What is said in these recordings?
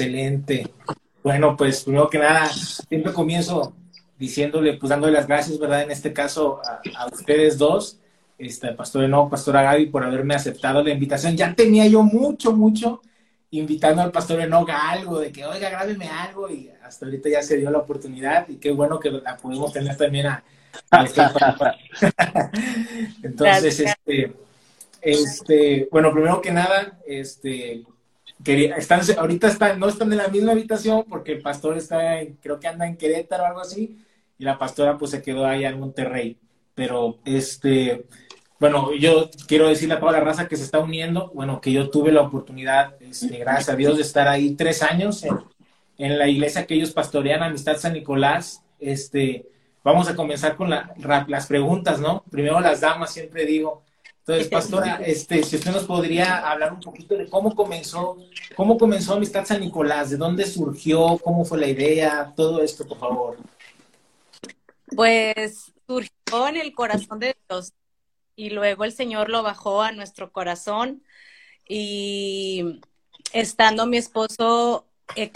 Excelente. Bueno, pues primero que nada, siempre comienzo diciéndole, pues dándole las gracias, ¿verdad? En este caso a, ustedes dos, este, Pastor Eno, Pastora Gaby, por haberme aceptado la invitación. Ya tenía yo mucho, mucho invitando al Pastor Enoga a algo, de que, oiga, grábeme algo, y hasta ahorita ya se dio la oportunidad, y qué bueno que la pudimos tener también a... Entonces, este, este, bueno, primero que nada, este, están, ahorita están, no están en la misma habitación porque el pastor está, creo que anda en Querétaro o algo así, y la pastora pues se quedó allá en Monterrey. Pero este, bueno, yo quiero decirle a toda la raza que se está uniendo, bueno, que yo tuve la oportunidad, este, gracias a Dios, de estar ahí tres años en, en, la iglesia que ellos pastorean, Amistad San Nicolás. Este, vamos a comenzar con la, las preguntas, ¿no? Primero las damas, siempre digo, entonces, pastora, este, si usted nos podría hablar un poquito de cómo comenzó, cómo comenzó Amistad San Nicolás, de dónde surgió, cómo fue la idea, todo esto, por favor. Pues surgió en el corazón de Dios y luego el Señor lo bajó a nuestro corazón y estando mi esposo eh,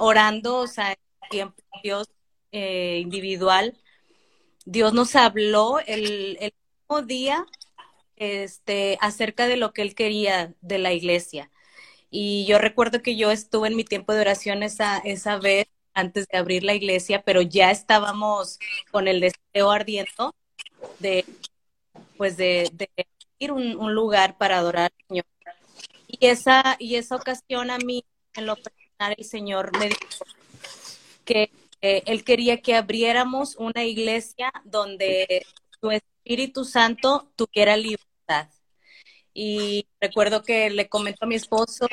orando, o sea, en tiempo Dios eh, individual, Dios nos habló el, el mismo día este, acerca de lo que él quería de la iglesia. Y yo recuerdo que yo estuve en mi tiempo de oración esa, esa vez antes de abrir la iglesia, pero ya estábamos con el deseo ardiendo de, pues de, ir un, un lugar para adorar al Señor. Y esa, y esa ocasión a mí, en lo personal, el Señor me dijo que Él quería que abriéramos una iglesia donde su Espíritu Santo tuviera libertad. Y recuerdo que le comentó a mi esposo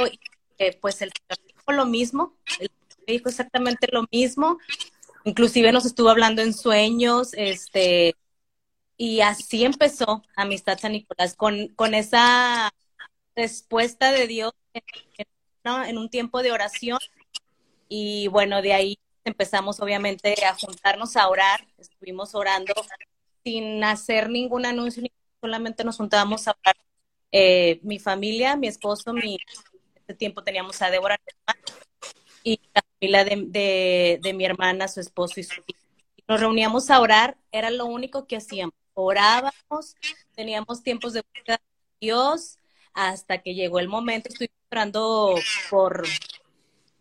que pues el Señor dijo lo mismo, él dijo exactamente lo mismo, inclusive nos estuvo hablando en sueños, este, y así empezó Amistad San Nicolás, con, con esa respuesta de Dios en un tiempo de oración. Y bueno, de ahí empezamos obviamente a juntarnos a orar, estuvimos orando sin hacer ningún anuncio, solamente nos juntábamos a hablar. Eh, mi familia, mi esposo, mi, en ese tiempo teníamos a Débora y la familia de, de, mi hermana, su esposo y su hija. Nos reuníamos a orar, era lo único que hacíamos. Orábamos, teníamos tiempos de búsqueda de Dios, hasta que llegó el momento, estoy orando por,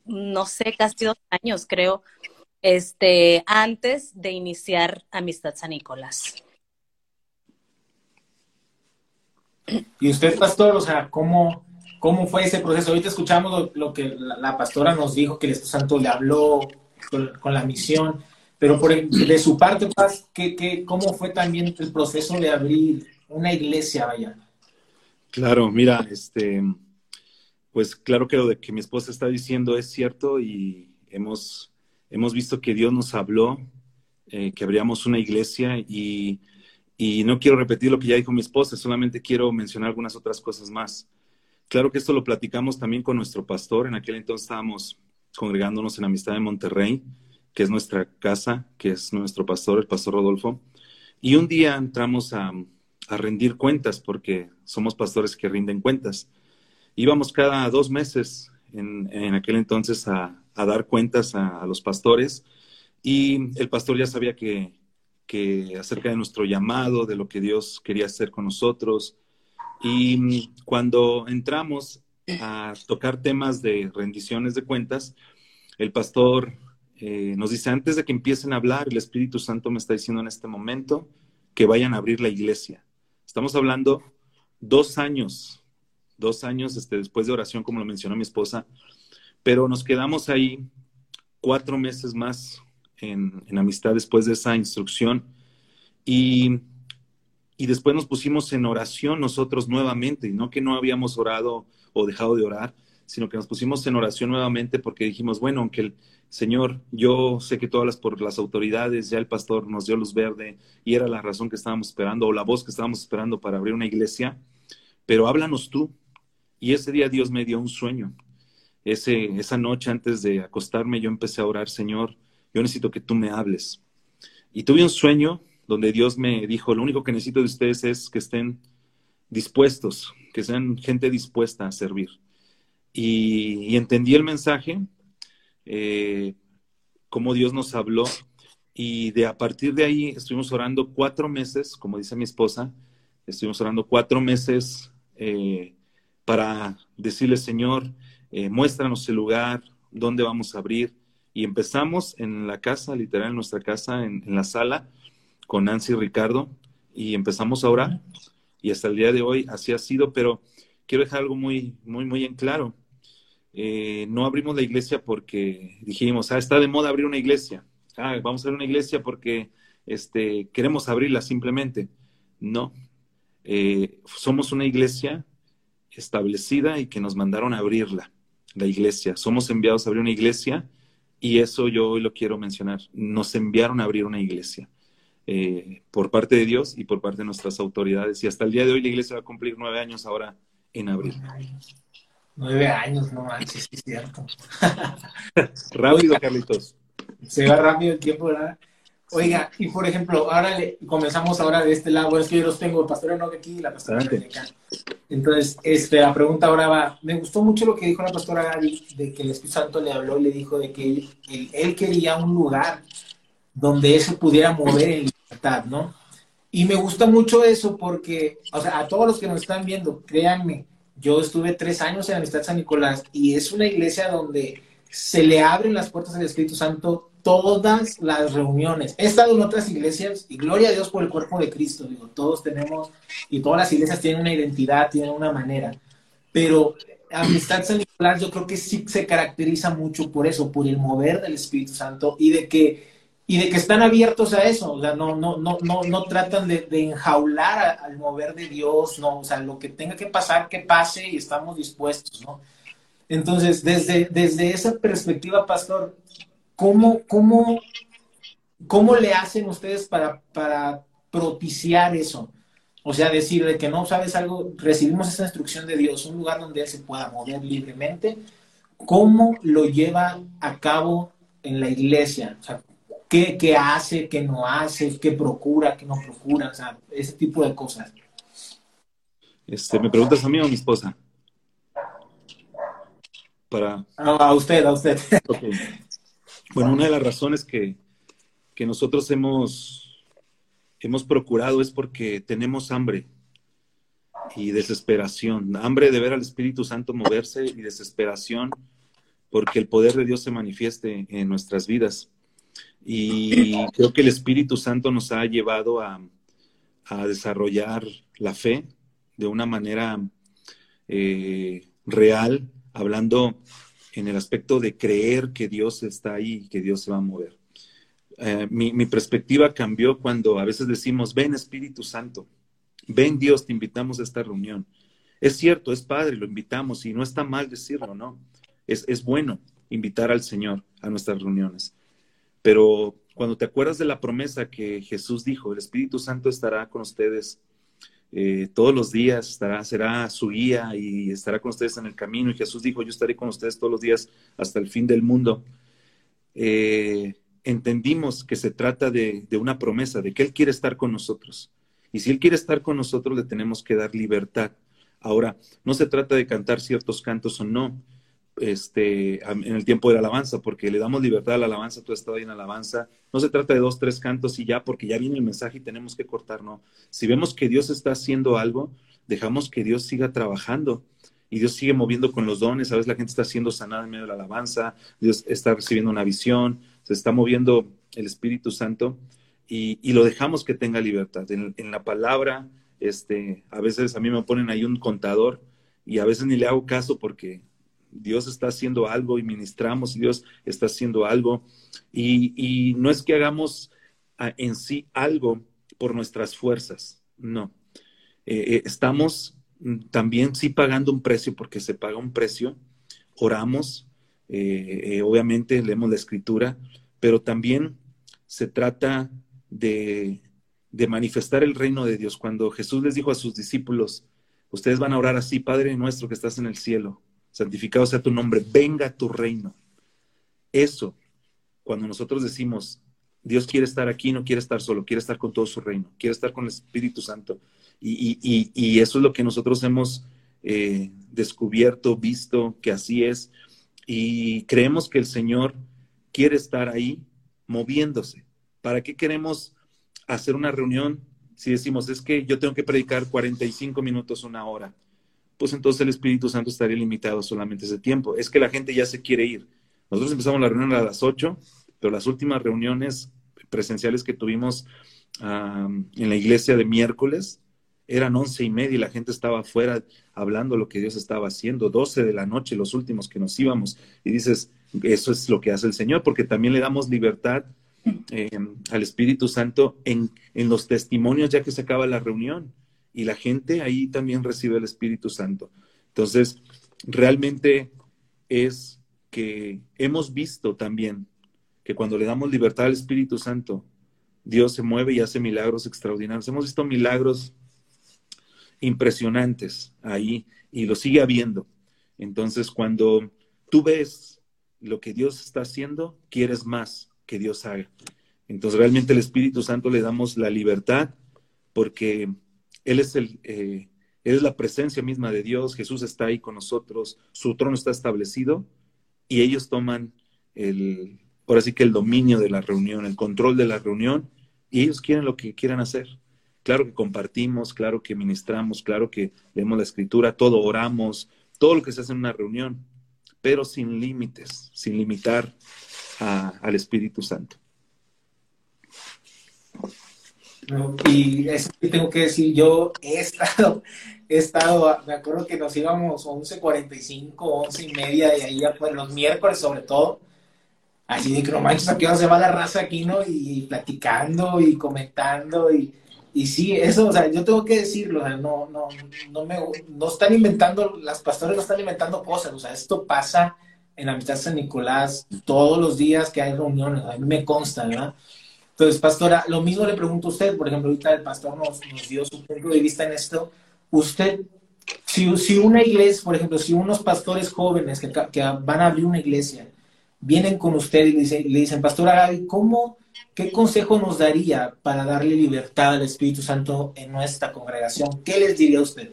no sé, casi dos años, creo, este, antes de iniciar Amistad San Nicolás. Y usted, pastor, o sea, ¿cómo, cómo fue ese proceso? Ahorita escuchamos lo, que la, pastora nos dijo, que el Espíritu Santo le habló con, la misión, pero por de su parte, Paz, ¿qué, qué, cómo fue también el proceso de abrir una iglesia, vaya? Claro, mira, este, pues claro que lo de que mi esposa está diciendo es cierto y hemos hemos visto que Dios nos habló, eh, que abríamos una iglesia y, y, no quiero repetir lo que ya dijo mi esposa, solamente quiero mencionar algunas otras cosas más. Claro que esto lo platicamos también con nuestro pastor, en aquel entonces estábamos congregándonos en Amistad de Monterrey, que es nuestra casa, que es nuestro pastor, el pastor Rodolfo, y un día entramos a, a rendir cuentas, porque somos pastores que rinden cuentas. Íbamos cada dos meses en, en aquel entonces a, a dar cuentas a, los pastores y el pastor ya sabía que, que acerca de nuestro llamado, de lo que Dios quería hacer con nosotros. Y cuando entramos a tocar temas de rendiciones de cuentas, el pastor eh, nos dice, antes de que empiecen a hablar, el Espíritu Santo me está diciendo en este momento que vayan a abrir la iglesia. Estamos hablando dos años, dos años este, después de oración, como lo mencionó mi esposa, pero nos quedamos ahí cuatro meses más en, amistad después de esa instrucción. Y, y, después nos pusimos en oración nosotros nuevamente, no que no habíamos orado o dejado de orar, sino que nos pusimos en oración nuevamente porque dijimos, bueno, aunque el Señor, yo sé que todas las por las autoridades, ya el pastor nos dio luz verde y era la razón que estábamos esperando o la voz que estábamos esperando para abrir una iglesia, pero háblanos tú. Y ese día Dios me dio un sueño ese, esa noche antes de acostarme yo empecé a orar, Señor, yo necesito que tú me hables. Y tuve un sueño donde Dios me dijo, lo único que necesito de ustedes es que estén dispuestos, que sean gente dispuesta a servir. y, entendí el mensaje, eh, cómo Dios nos habló y de a partir de ahí estuvimos orando cuatro meses, como dice mi esposa, estuvimos orando cuatro meses eh, para decirle, Señor, eh, muéstranos el lugar, dónde vamos a abrir. Y empezamos en la casa, literal, en nuestra casa, en, la sala, con Nancy y Ricardo, y empezamos a orar. Y hasta el día de hoy así ha sido, pero quiero dejar algo muy, muy, muy en claro. Eh, no abrimos la iglesia porque dijimos, ah, está de moda abrir una iglesia ah, vamos a ver una iglesia porque este, queremos abrirla simplemente. No, eh, somos una iglesia establecida y que nos mandaron a abrirla, la iglesia. Somos enviados a abrir una iglesia y eso yo hoy lo quiero mencionar. Nos enviaron a abrir una iglesia eh, por parte de Dios y por parte de nuestras autoridades. Y hasta el día de hoy la iglesia va a cumplir nueve años ahora en abril. Nueve años, no manches, es cierto. Rápido, Carlitos se va rápido el tiempo, ¿verdad? Oiga, y por ejemplo, ahora le, comenzamos ahora de este lado, bueno, es que yo los tengo, el pastor no aquí y la pastora de acá. Entonces, este, la pregunta ahora va, me gustó mucho lo que dijo la pastora Gaby, de que el Espíritu Santo le habló y le dijo de que él, él, quería un lugar donde él se pudiera mover en libertad, ¿no? Y me gusta mucho eso porque, o sea, a todos los que nos están viendo, créanme, yo estuve tres años en la Amistad San Nicolás y es una iglesia donde se le abren las puertas al Espíritu Santo todas las reuniones. He estado en otras iglesias y gloria a Dios por el cuerpo de Cristo. Digo, todos tenemos y todas las iglesias tienen una identidad, tienen una manera. Pero Amistad San Nicolás yo creo que sí se caracteriza mucho por eso, por el mover del Espíritu Santo y de que y de que están abiertos a eso, o sea, no, no, no, no, no tratan de, enjaular al mover de Dios, no, o sea, lo que tenga que pasar, que pase y estamos dispuestos, ¿no? Entonces, desde, desde esa perspectiva, pastor, ¿cómo, cómo, cómo le hacen ustedes para, para propiciar eso? O sea, decirle que no sabes algo, recibimos esa instrucción de Dios, un lugar donde Él se pueda mover libremente. ¿Cómo lo lleva a cabo en la iglesia? O sea, ¿qué, qué hace, qué no hace, qué procura, qué no procura? O sea, ese tipo de cosas. Este, ¿Me preguntas a mí o a mi esposa? a usted, a usted. Bueno, una de las razones que, nosotros hemos, hemos procurado es porque tenemos hambre y desesperación. Hambre de ver al Espíritu Santo moverse y desesperación porque el poder de Dios se manifieste en nuestras vidas. Y creo que el Espíritu Santo nos ha llevado a, desarrollar la fe de una manera eh, real hablando en el aspecto de creer que Dios está ahí y que Dios se va a mover. Eh, mi, mi, perspectiva cambió cuando a veces decimos, ven Espíritu Santo, ven Dios, te invitamos a esta reunión. Es cierto, es padre, lo invitamos y no está mal decirlo, ¿no? Es, es bueno invitar al Señor a nuestras reuniones. Pero cuando te acuerdas de la promesa que Jesús dijo, el Espíritu Santo estará con ustedes eh, todos los días estará, será su guía y estará con ustedes en el camino. Y Jesús dijo, yo estaré con ustedes todos los días hasta el fin del mundo. Eh, entendimos que se trata de, de, una promesa, de que Él quiere estar con nosotros. Y si Él quiere estar con nosotros, le tenemos que dar libertad. Ahora, no se trata de cantar ciertos cantos o no, este, en el tiempo de la alabanza, porque le damos libertad a la alabanza, tú has estado ahí en alabanza. No se trata de dos, tres cantos y ya, porque ya viene el mensaje y tenemos que cortar, no. Si vemos que Dios está haciendo algo, dejamos que Dios siga trabajando y Dios sigue moviendo con los dones. A veces la gente está siendo sanada en medio de la alabanza, Dios está recibiendo una visión, se está moviendo el Espíritu Santo y, lo dejamos que tenga libertad. En, en la palabra, este, a veces a mí me ponen ahí un contador y a veces ni le hago caso porque Dios está haciendo algo y ministramos y Dios está haciendo algo. Y, no es que hagamos ah, en sí algo por nuestras fuerzas, no. Eh, eh, estamos también sí pagando un precio porque se paga un precio, oramos, eh, obviamente leemos la escritura, pero también se trata de, de manifestar el reino de Dios. Cuando Jesús les dijo a sus discípulos, ustedes van a orar así, Padre nuestro que estás en el cielo, santificado sea tu nombre, venga tu reino. Eso, cuando nosotros decimos, Dios quiere estar aquí, no quiere estar solo, quiere estar con todo su reino, quiere estar con el Espíritu Santo. Y, eso es lo que nosotros hemos eh, descubierto, visto que así es, y creemos que el Señor quiere estar ahí moviéndose. ¿Para qué queremos hacer una reunión si decimos, es que yo tengo que predicar 45 minutos, una hora? Pues entonces el Espíritu Santo estaría limitado solamente ese tiempo. Es que la gente ya se quiere ir. Nosotros empezamos la reunión a las 8, pero las últimas reuniones presenciales que tuvimos en la iglesia de miércoles, eran once y media y la gente estaba afuera hablando lo que Dios estaba haciendo, doce de la noche, los últimos que nos íbamos. Y dices, eso es lo que hace el Señor, porque también le damos libertad eh, al Espíritu Santo en, en los testimonios ya que se acaba la reunión. Y la gente ahí también recibe el Espíritu Santo. Entonces, realmente es que hemos visto también que cuando le damos libertad al Espíritu Santo, Dios se mueve y hace milagros extraordinarios. Hemos visto milagros impresionantes ahí y lo sigue habiendo. Entonces, cuando tú ves lo que Dios está haciendo, quieres más que Dios haga. Entonces, realmente el Espíritu Santo le damos la libertad porque Él es el... Eh, es la presencia misma de Dios, Jesús está ahí con nosotros, su trono está establecido y ellos toman el, ahora sí que el dominio de la reunión, el control de la reunión, y ellos quieren lo que quieran hacer. Claro que compartimos, claro que ministramos, claro que leemos la escritura, todo oramos, todo lo que se hace en una reunión, pero sin límites, sin limitar al Espíritu Santo. Y que tengo que decir, yo he estado, he estado, me acuerdo que nos íbamos 11.45, 11 y media, y ahí pues, los miércoles sobre todo, así de que no manches, aquí se va la raza aquí, ¿no? Y, platicando y comentando y, y sí, eso, o sea, yo tengo que decirlo, o sea, no, no, no me, no están inventando, las pastores no están inventando cosas, o sea, esto pasa en la mitad de San Nicolás todos los días que hay reuniones, a mí me consta, ¿verdad? Entonces, pastora, lo mismo le pregunto a usted, por ejemplo, ahorita el pastor nos, dio su punto de vista en esto, usted, si, una iglesia, por ejemplo, si unos pastores jóvenes que, van a abrir una iglesia, vienen con usted y le dicen, Pastora ¿cómo, qué consejo nos daría para darle libertad al Espíritu Santo en nuestra congregación? ¿Qué les diría usted?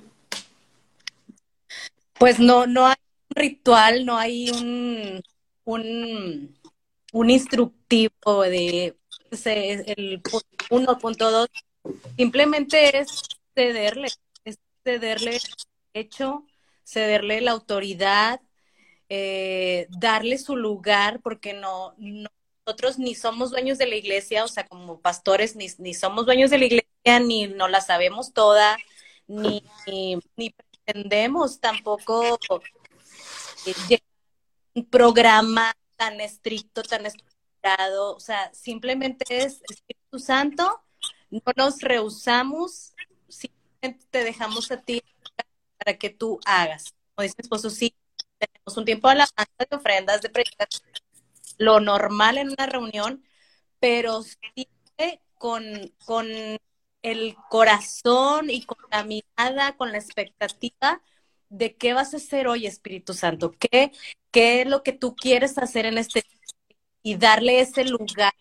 Pues no, no hay un ritual, no hay un instructivo de el 1.2. Simplemente es cederle, es cederle hecho, cederle la autoridad, eh, darle su lugar, porque no, nosotros ni somos dueños de la iglesia, o sea, como pastores, ni, ni somos dueños de la iglesia, ni no la sabemos toda, ni, ni, pretendemos tampoco eh, un programa tan estricto, tan o sea, simplemente es Espíritu Santo, no nos rehusamos, simplemente te dejamos a ti para que tú hagas. Como dice mi esposo, sí, tenemos un tiempo de alabanza, de ofrendas, de predicación, lo normal en una reunión, pero siempre con, con el corazón y con la mirada, con la expectativa de qué vas a hacer hoy, Espíritu Santo, qué, qué es lo que tú quieres hacer en este y darle ese lugar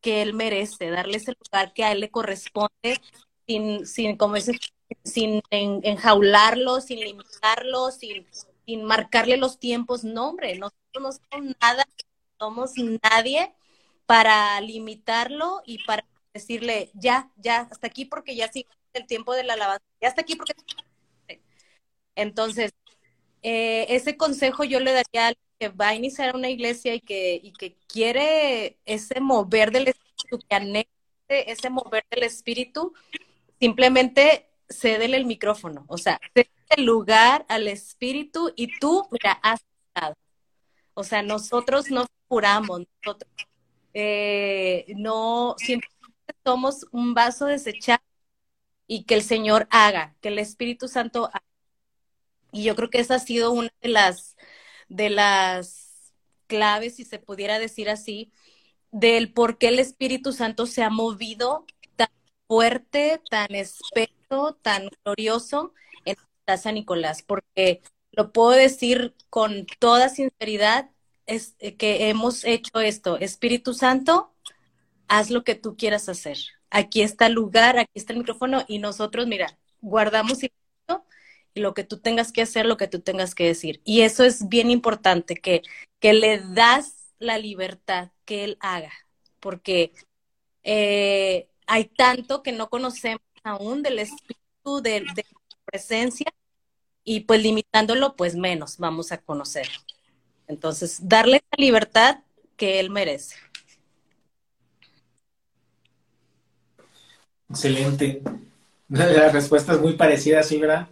que él merece, darle ese lugar que a él le corresponde, sin, sin como dices, sin enjaularlo, sin limitarlo, sin sin marcarle los tiempos, no, hombre, nosotros no somos nada, somos nadie para limitarlo y para decirle, ya, ya, hasta aquí porque ya sigue el tiempo de la alabanza, ya hasta aquí porque... Entonces, eh, ese consejo yo le daría al que va a iniciar una iglesia y que, y que quiere ese mover del espíritu, que anexe ese mover del espíritu, simplemente cédele el micrófono, o sea, el lugar al espíritu y tú, mira, has estado. O sea, nosotros no curamos, nosotros eh, no, siempre somos un vaso desechado y que el Señor haga, que el Espíritu Santo haga. Y yo creo que esa ha sido una de las, de las claves, si se pudiera decir así, del por qué el Espíritu Santo se ha movido tan fuerte, tan espeso, tan glorioso San Nicolás, porque lo puedo decir con toda sinceridad, es eh, que hemos hecho esto. Espíritu Santo, haz lo que tú quieras hacer. Aquí está el lugar, aquí está el micrófono y nosotros, mira, guardamos y lo que tú tengas que hacer, lo que tú tengas que decir. Y eso es bien importante, que, que le das la libertad que él haga, porque eh, hay tanto que no conocemos aún del espíritu, de, de presencia, y pues limitándolo, pues menos vamos a conocer. Entonces, darle la libertad que él merece. Excelente. La respuesta es muy parecida, sí, ¿verdad?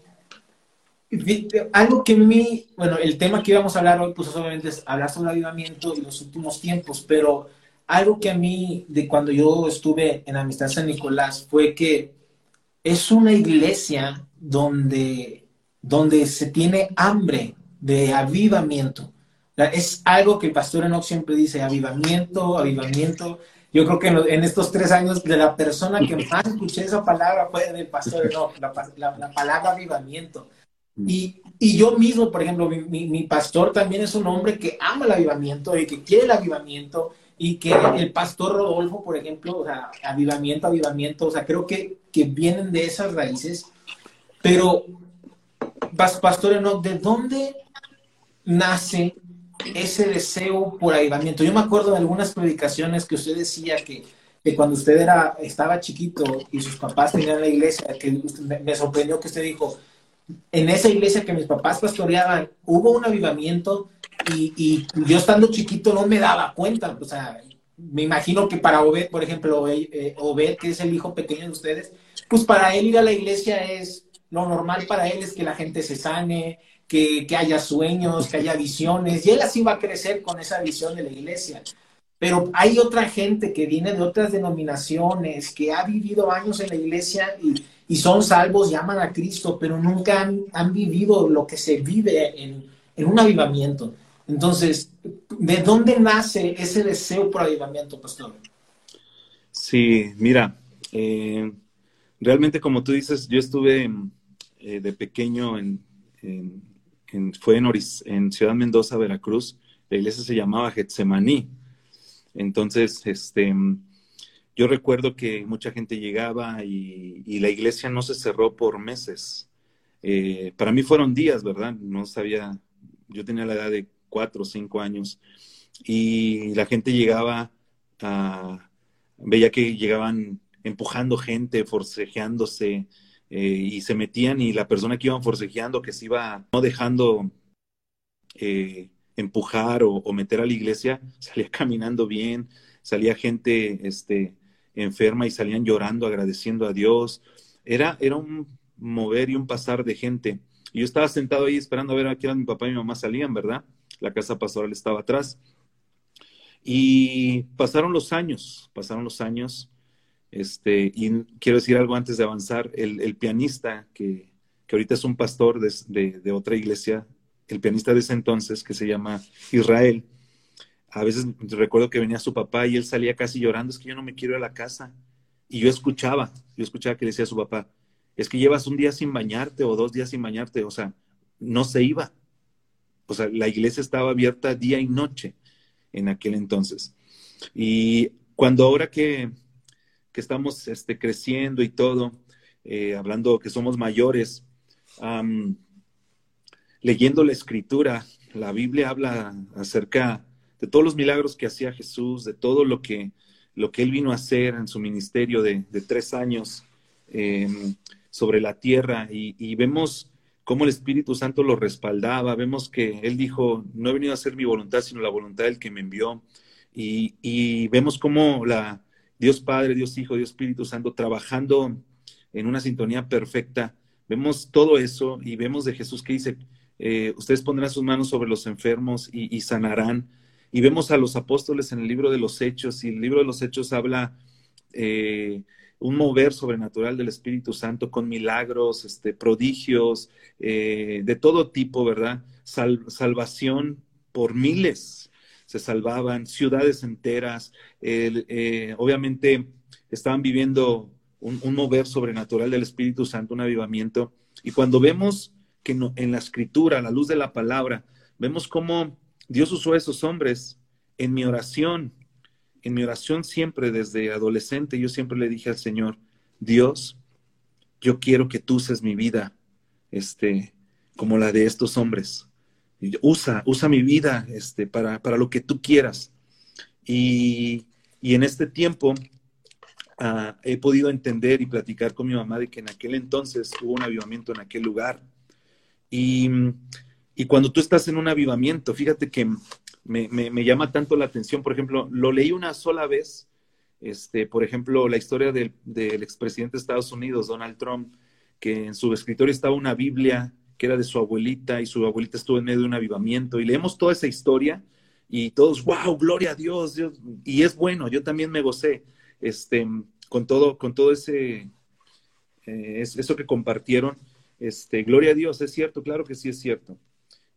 Algo que a mí, bueno, el tema que íbamos a hablar hoy, pues obviamente es hablar sobre el avivamiento y los últimos tiempos, pero algo que a mí, de cuando yo estuve en Amistad San Nicolás, fue que es una iglesia donde, donde se tiene hambre de avivamiento. Es algo que el pastor Enoch siempre dice, avivamiento, avivamiento. Yo creo que en, estos tres años de la persona que más escuché esa palabra fue del pastor Enoch, la, la palabra avivamiento. Mm. Y, y, yo mismo, por ejemplo, mi, mi, pastor también es un hombre que ama el avivamiento y que quiere el avivamiento y que el pastor Rodolfo, por ejemplo, o sea, avivamiento, avivamiento, o sea, creo que, que vienen de esas raíces. Pero, pastor, ¿no? ¿de dónde nace ese deseo por avivamiento? Yo me acuerdo de algunas predicaciones que usted decía que, que cuando usted era, estaba chiquito y sus papás tenían la iglesia, que me sorprendió que usted dijo, en esa iglesia que mis papás pastoreaban, hubo un avivamiento y, yo estando chiquito no me daba cuenta. O sea, me imagino que para Obed, por ejemplo, eh, Obed, que es el hijo pequeño de ustedes, pues para él ir a la iglesia es lo normal para él es que la gente se sane, que, que haya sueños, que haya visiones, y él así va a crecer con esa visión de la iglesia. Pero hay otra gente que viene de otras denominaciones, que ha vivido años en la iglesia y, y son salvos, llaman a Cristo, pero nunca han, vivido lo que se vive en, un avivamiento. Entonces, ¿de dónde nace ese deseo por avivamiento, pastor? Sí, mira, eh, realmente como tú dices, yo estuve eh, de pequeño en, fue en, en Ciudad Mendoza, Veracruz, la iglesia se llamaba Getsemaní. Entonces, este, yo recuerdo que mucha gente llegaba y, la iglesia no se cerró por meses. Eh, para mí fueron días, ¿verdad? No sabía, yo tenía la edad de cuatro o cinco años y la gente llegaba, a, veía que llegaban empujando gente, forcejeándose eh, y se metían y la persona que iban forcejeando, que se iba no dejando eh, empujar o, o, meter a la iglesia, salía caminando bien, salía gente, este, enferma y salían llorando, agradeciendo a Dios. Era, era un mover y un pasar de gente. Y yo estaba sentado ahí esperando a ver a qué mi papá y mi mamá salían, ¿verdad? La casa pastoral estaba atrás. Y pasaron los años, pasaron los años. Este, y quiero decir algo antes de avanzar. El, pianista, que, que, ahorita es un pastor de, de otra iglesia, el pianista de ese entonces, que se llama Israel, a veces recuerdo que venía su papá y él salía casi llorando, es que yo no me quiero ir a la casa. Y yo escuchaba, yo escuchaba que le decía su papá, es que llevas un día sin bañarte o dos días sin bañarte, o sea, no se iba. O sea, la iglesia estaba abierta día y noche en aquel entonces. Y cuando ahora que, que estamos este, creciendo y todo, eh, hablando que somos mayores, leyendo la escritura, la Biblia habla acerca de todos los milagros que hacía Jesús, de todo lo que, lo que él vino a hacer en su ministerio de, tres años em, sobre la tierra y, vemos cómo el Espíritu Santo lo respaldaba, vemos que él dijo, no he venido a hacer mi voluntad, sino la voluntad del que me envió. Y, vemos cómo la Dios Padre, Dios Hijo, Dios Espíritu Santo trabajando en una sintonía perfecta. Vemos todo eso y vemos de Jesús que dice, eh, ustedes pondrán sus manos sobre los enfermos y sanarán y vemos a los apóstoles en el libro de los Hechos, y el libro de los Hechos habla eh, un mover sobrenatural del Espíritu Santo con milagros, este, prodigios, eh, de todo tipo, ¿verdad? salvación por miles se salvaban, ciudades enteras, eh, obviamente estaban viviendo un, mover sobrenatural del Espíritu Santo, un avivamiento. Y cuando vemos que en la escritura, a la luz de la palabra, vemos cómo Dios usó a esos hombres en mi oración. En mi oración siempre, desde adolescente, yo siempre le dije al Señor, Dios, yo quiero que tú uses mi vida este, como la de estos hombres. Usa, usa mi vida este, para, para lo que tú quieras. Y, y en este tiempo ah, he podido entender y platicar con mi mamá de que en aquel entonces hubo un avivamiento en aquel lugar. Y, y cuando tú estás en un avivamiento, fíjate que me, llama tanto la atención, por ejemplo, lo leí una sola vez, este, por ejemplo, la historia del, del expresidente de Estados Unidos, Donald Trump, que en su escritorio estaba una Biblia que era de su abuelita y su abuelita estuvo en medio de un avivamiento y leemos toda esa historia y todos, wow, gloria a Dios, y es bueno, yo también me gocé este, con, todo, con todo ese, eh, eso que compartieron, este, gloria a Dios, es cierto, claro que sí es cierto.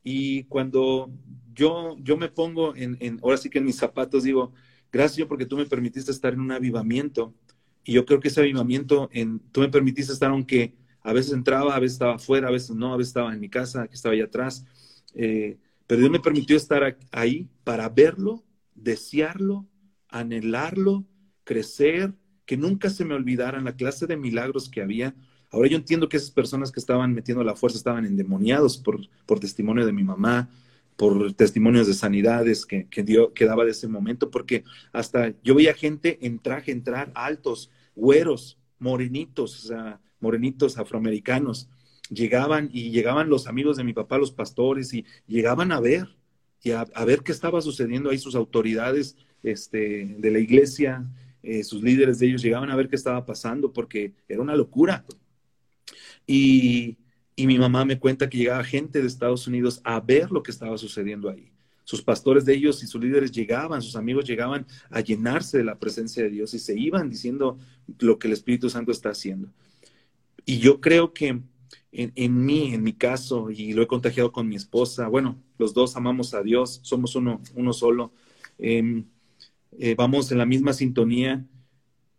Y cuando yo, yo me pongo en, ahora sí que en mis zapatos, digo, gracias porque tú me permitiste estar en un avivamiento, y yo creo que ese avivamiento, en, tú me permitiste estar aunque a veces entraba, a veces estaba afuera, a veces no, a veces estaba en mi casa, que estaba allá atrás. Eh, pero Dios me permitió estar ahí para verlo, desearlo, anhelarlo, crecer, que nunca se me olvidaran la clase de milagros que había. Ahora yo entiendo que esas personas que estaban metiendo la fuerza estaban endemoniados por, por testimonio de mi mamá, por testimonios de sanidades que, que, dio, que daba de ese momento, porque hasta yo veía gente en traje entrar, altos, güeros, morenitos, o sea, morenitos afroamericanos, llegaban y llegaban los amigos de mi papá, los pastores, y llegaban a ver, y a, ver qué estaba sucediendo ahí, sus autoridades este, de la iglesia, eh, sus líderes de ellos llegaban a ver qué estaba pasando, porque era una locura. Y, mi mamá me cuenta que llegaba gente de Estados Unidos a ver lo que estaba sucediendo ahí. Sus pastores de ellos y sus líderes llegaban, sus amigos llegaban a llenarse de la presencia de Dios y se iban diciendo lo que el Espíritu Santo está haciendo. Y yo creo que en, mí, en mi caso, y lo he contagiado con mi esposa, bueno, los dos amamos a Dios, somos uno, uno solo, em, eh, vamos en la misma sintonía,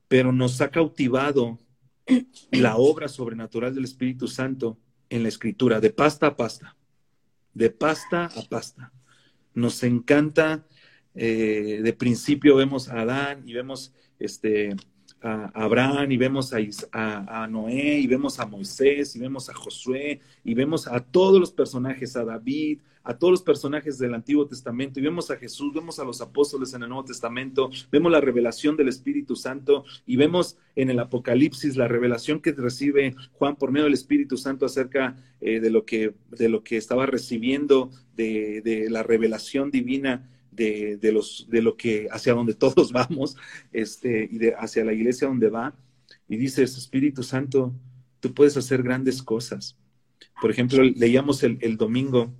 pero nos ha cautivado la obra sobrenatural del Espíritu Santo en la escritura, de pasta a pasta, de pasta a pasta. Nos encanta, eh, de principio vemos a Adán y vemos este, a Abraham y vemos a, Noé y vemos a Moisés y vemos a Josué y vemos a todos los personajes, a David, a todos los personajes del Antiguo Testamento y vemos a Jesús, vemos a los apóstoles en el Nuevo Testamento, vemos la revelación del Espíritu Santo y vemos en el Apocalipsis la revelación que recibe Juan por medio del Espíritu Santo acerca eh, de, lo que, de lo que estaba recibiendo de la revelación divina de, los, de lo que, hacia donde todos vamos, este, y de, hacia la iglesia donde va, y dice, Espíritu Santo, tú puedes hacer grandes cosas. Por ejemplo, leíamos el, domingo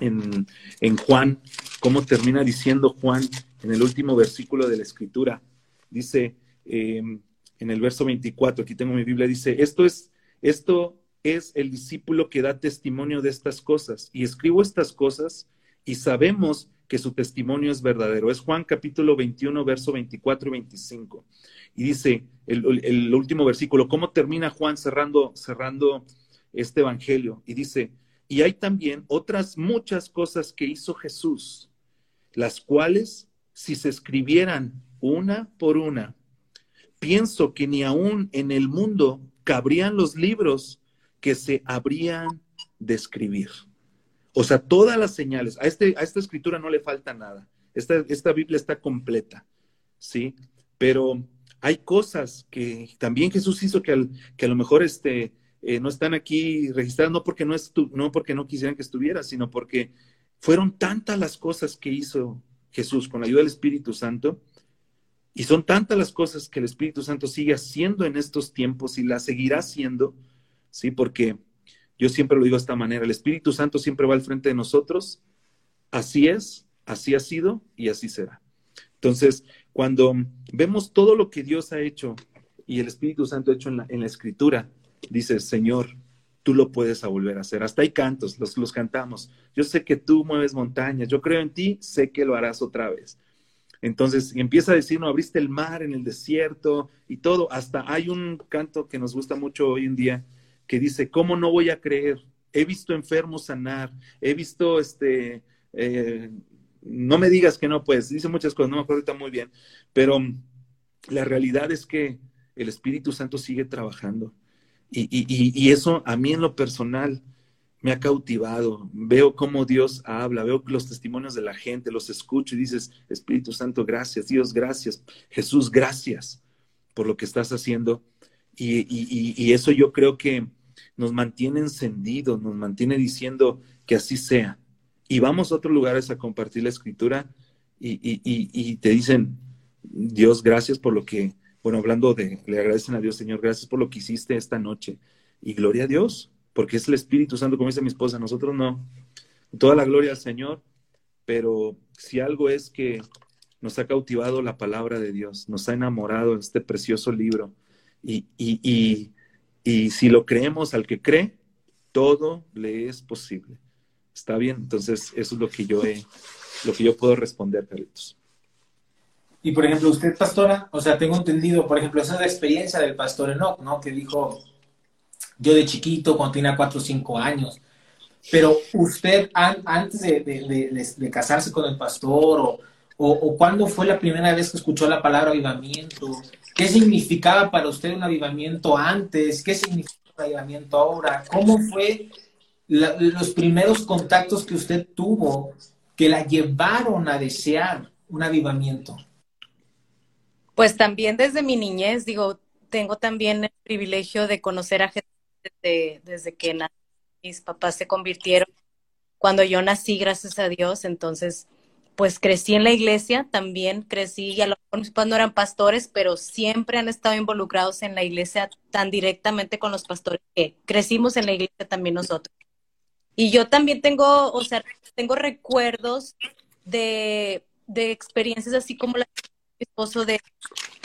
en, Juan, cómo termina diciendo Juan en el último versículo de la escritura. Dice em, en el verso 24, aquí tengo mi Biblia, dice, esto es, esto es el discípulo que da testimonio de estas cosas. Y escribo estas cosas y sabemos que su testimonio es verdadero. Es Juan capítulo 21, verso 24 y 25. Y dice el, último versículo, ¿cómo termina Juan cerrando, cerrando este evangelio? Y dice, y hay también otras muchas cosas que hizo Jesús, las cuales, si se escribieran una por una, pienso que ni aún en el mundo cabrían los libros que se habrían de escribir. O sea, todas las señales, a, este, a esta escritura no le falta nada. Esta, esta Biblia está completa, ¿sí? Pero hay cosas que también Jesús hizo que, que a lo mejor este, eh, no están aquí registradas, no porque no, no porque no quisieran que estuviera, sino porque fueron tantas las cosas que hizo Jesús con la ayuda del Espíritu Santo, y son tantas las cosas que el Espíritu Santo sigue haciendo en estos tiempos y las seguirá haciendo, ¿sí? Porque yo siempre lo digo de esta manera, el Espíritu Santo siempre va al frente de nosotros, así es, así ha sido y así será. Entonces, cuando vemos todo lo que Dios ha hecho y el Espíritu Santo ha hecho en la, Escritura, dice, Señor, tú lo puedes volver a hacer. Hasta hay cantos, los cantamos. Yo sé que tú mueves montañas, yo creo en ti, sé que lo harás otra vez. Entonces empieza a decir, no, abriste el mar en el desierto y todo. Hasta hay un canto que nos gusta mucho hoy en día que dice, ¿cómo no voy a creer? He visto enfermos sanar, he visto, este, eh, no me digas que no, pues, dice muchas cosas, no me acuerdo muy bien, pero la realidad es que el Espíritu Santo sigue trabajando. Y, y, y, eso a mí en lo personal me ha cautivado. Veo cómo Dios habla, veo los testimonios de la gente, los escucho y dices, Espíritu Santo, gracias, Dios, gracias, Jesús, gracias por lo que estás haciendo. Y, eso yo creo que nos mantiene encendidos, nos mantiene diciendo que así sea. Y vamos a otros lugares a compartir la escritura y, te dicen, Dios, gracias por lo que, bueno, hablando de, le agradecen a Dios, Señor, gracias por lo que hiciste esta noche. Y gloria a Dios, porque es el Espíritu Santo, como dice mi esposa, nosotros no. Toda la gloria al Señor, pero si algo es que nos ha cautivado la palabra de Dios, nos ha enamorado este precioso libro. Y, y, si lo creemos al que cree, todo le es posible. ¿Está bien? Entonces, eso es lo que yo he, lo que yo puedo responder, Carlitos. Y por ejemplo, usted, pastora, o sea, tengo entendido, por ejemplo, esa es la experiencia del pastor Enoch, ¿no? Que dijo, yo de chiquito, cuando tenía cuatro o cinco años. Pero usted, antes de, casarse con el pastor, o, o, cuándo fue la primera vez que escuchó la palabra avivamiento, qué significaba para usted un avivamiento antes, qué significa un avivamiento ahora, cómo fue los primeros contactos que usted tuvo que la llevaron a desear un avivamiento. Pues también desde mi niñez, digo, tengo también el privilegio de conocer a Jesús desde, que mis papás se convirtieron. Cuando yo nací, gracias a Dios, entonces, pues crecí en la iglesia, también crecí, y a lo mejor mis papás no eran pastores, pero siempre han estado involucrados en la iglesia tan directamente con los pastores que crecimos en la iglesia también nosotros. Y yo también tengo, o sea, tengo recuerdos de, de experiencias así como la de mi esposo de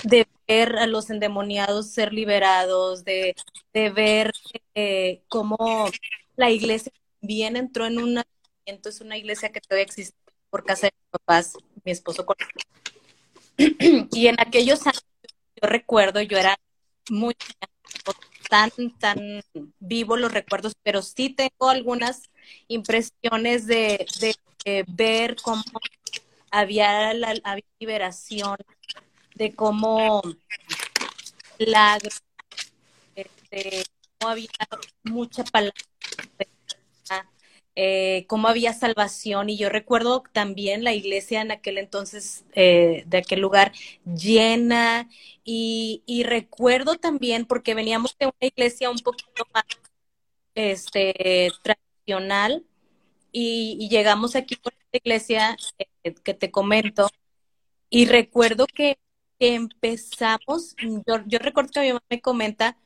de ver a los endemoniados ser liberados, de, ver eh, cómo la iglesia también entró en un es una iglesia que todavía existe por casa de mis papás, mi esposo con y en aquellos años yo recuerdo, yo era muy tan, tan vivo los recuerdos, pero sí tengo algunas impresiones de, ver cómo había, la, liberación de cómo la este, cómo había mucha palabra, eh, cómo había salvación. Y yo recuerdo también la iglesia en aquel entonces, eh, de aquel lugar, llena. Y, recuerdo también, porque veníamos de una iglesia un poquito más este, tradicional, y, llegamos aquí por esta iglesia eh, que te comento. Y recuerdo que empezamos, yo, recuerdo que mi mamá me comenta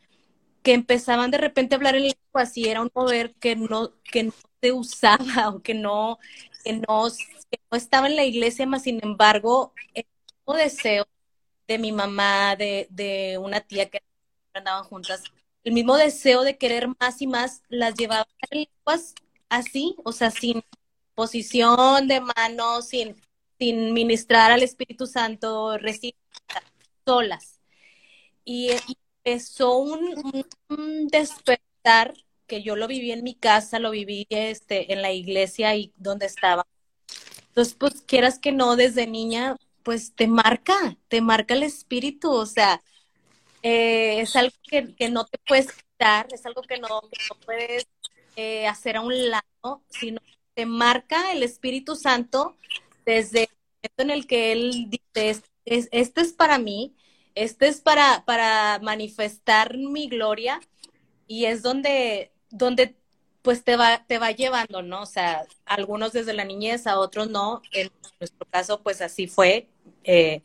que empezaban de repente a hablar en lengua, así era un mover que no, que no se usaba o que no, que no, estaba en la iglesia, más sin embargo, el mismo deseo de mi mamá, de, de una tía que andaban juntas, el mismo deseo de querer más y más, las llevaba en lenguas así, o sea, sin posición de manos, sin, sin ministrar al Espíritu Santo, recibir solas. Y, empezó un, despertar que yo lo viví en mi casa, lo viví este, en la iglesia y donde estaba. Entonces, pues quieras que no, desde niña, pues te marca, te marca el espíritu, o sea, eh, es algo que, no te puedes quitar, es algo que no, puedes eh, hacer a un lado, sino te marca el Espíritu Santo desde el momento en el que Él dice, es, esto es para mí, este es para, para manifestar mi gloria y es donde, donde pues te va, te va llevando, ¿no? O sea, algunos desde la niñez, a otros no. En nuestro caso, pues así fue. Eh,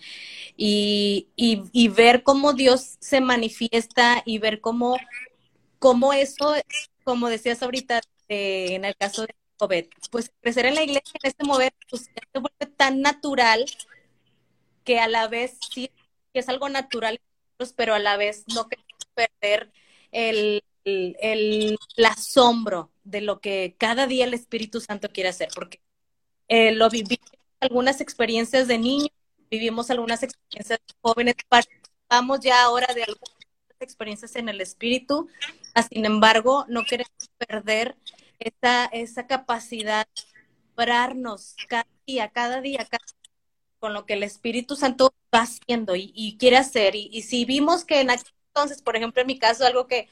y, y, ver cómo Dios se manifiesta y ver cómo, cómo eso, como decías ahorita eh, en el caso de Obed, pues crecer en la iglesia en este mover, pues se vuelve tan natural que a la vez sí es algo natural, pero a la vez no queremos perder el, el, asombro de lo que cada día el Espíritu Santo quiere hacer, porque eh, lo vivimos algunas experiencias de niños, vivimos algunas experiencias de jóvenes, participamos ya ahora de algunas experiencias en el Espíritu, sin embargo, no queremos perder esa, esa capacidad de cada día, cada día, cada con lo que el Espíritu Santo va haciendo y, quiere hacer. Y, si vimos que en aquel entonces, por ejemplo, en mi caso, algo que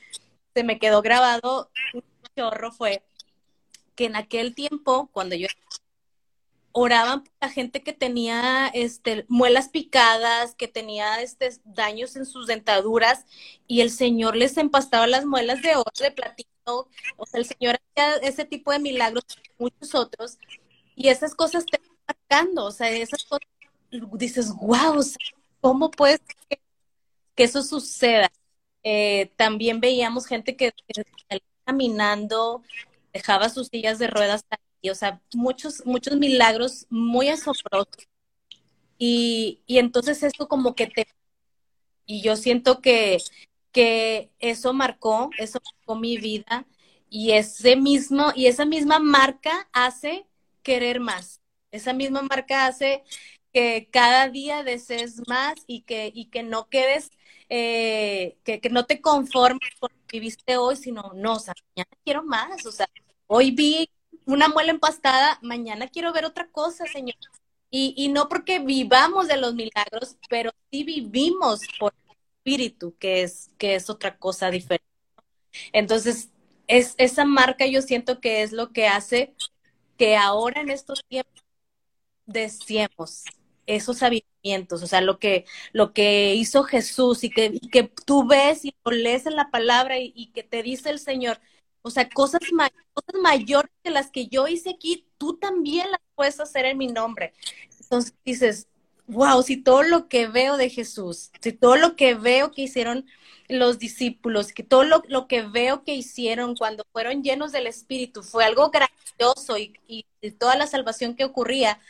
se me quedó grabado un chorro fue que en aquel tiempo, cuando yo oraban por la gente que tenía este, muelas picadas, que tenía este, daños en sus dentaduras, y el Señor les empastaba las muelas de oro, de platino. O sea, el Señor hacía ese tipo de milagros, muchos otros, y esas cosas te van marcando, o sea, esas cosas, dices, wow, ¿cómo puede que, que eso suceda? Eh, también veíamos gente que, caminando, dejaba sus sillas de ruedas o sea, muchos, muchos milagros muy asombrosos. Y, y entonces esto como que te... Y yo siento que, que eso marcó, eso marcó mi vida y ese mismo, y esa misma marca hace querer más. Esa misma marca hace que cada día desees más y que, y que no quedes, eh, que, que, no te conformes con lo que viviste hoy, sino, no, o sea, mañana quiero más, o sea, hoy vi una muela empastada, mañana quiero ver otra cosa, Señor. Y, y no porque vivamos de los milagros, pero sí vivimos por el Espíritu, que es, que es otra cosa diferente. Entonces, es, esa marca yo siento que es lo que hace que ahora en estos tiempos deseemos esos avivamientos, o sea, lo que, lo que hizo Jesús y que, que tú ves y lo lees en la palabra y, y que te dice el Señor, o sea, cosas, cosas mayores que las que yo hice aquí, tú también las puedes hacer en mi nombre. Entonces dices, wow, si todo lo que veo de Jesús, si todo lo que veo que hicieron los discípulos, que todo lo, lo que veo que hicieron cuando fueron llenos del Espíritu fue algo grandioso y, y, y toda la salvación que ocurría,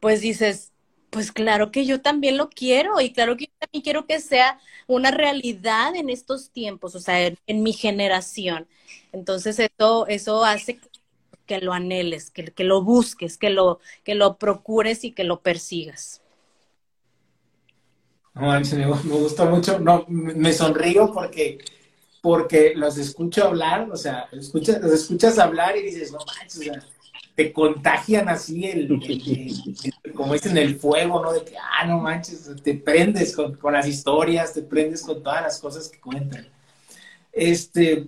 pues dices, pues claro que yo también lo quiero y claro que yo también quiero que sea una realidad en estos tiempos, o sea, en, mi generación. Entonces eso, eso hace que, lo anheles, que, lo busques, que lo, que lo procures y que lo persigas. No, me, gusta mucho, no, me sonrío porque porque los escucho hablar, o sea, escuchas, los escuchas hablar y dices, no manches, o sea, te contagian así el, el, el, como dicen, el fuego, ¿no? De que, ah, no manches, te prendes con, con, las historias, te prendes con todas las cosas que cuentan. Este,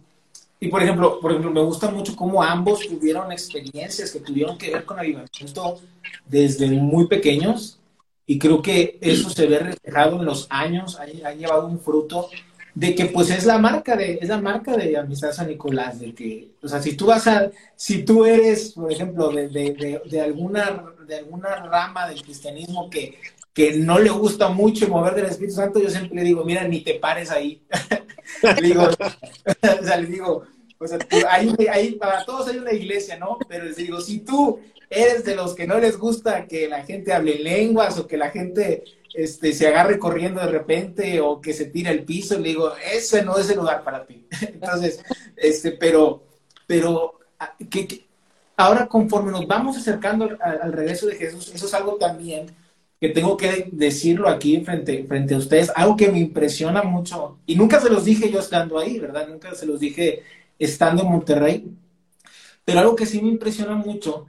y por ejemplo, por ejemplo, me gusta mucho cómo ambos tuvieron experiencias que tuvieron que ver con avivamiento desde muy pequeños, y creo que eso se ve reflejado en los años, ha, ha llevado un fruto de que pues es la marca de, es la marca de Amistad San Nicolás, de que, o sea, si tú vas a, si tú eres, por ejemplo, de, de, de, alguna, de alguna rama del cristianismo que, que no le gusta mucho mover del Espíritu Santo, yo siempre le digo, mira, ni te pares ahí. digo, o sea, para todos hay una iglesia, ¿no? Pero les digo, si tú eres de los que no les gusta que la gente hable lenguas o que la gente este, se agarre corriendo de repente o que se tire al piso, le digo, ese no es el lugar para ti. Entonces, este, pero, pero, que, que ahora conforme nos vamos acercando al, al, regreso de Jesús, eso es algo también que tengo que decirlo aquí frente, frente a ustedes, algo que me impresiona mucho, y nunca se los dije yo estando ahí, ¿verdad? Nunca se los dije estando en Monterrey, pero algo que sí me impresiona mucho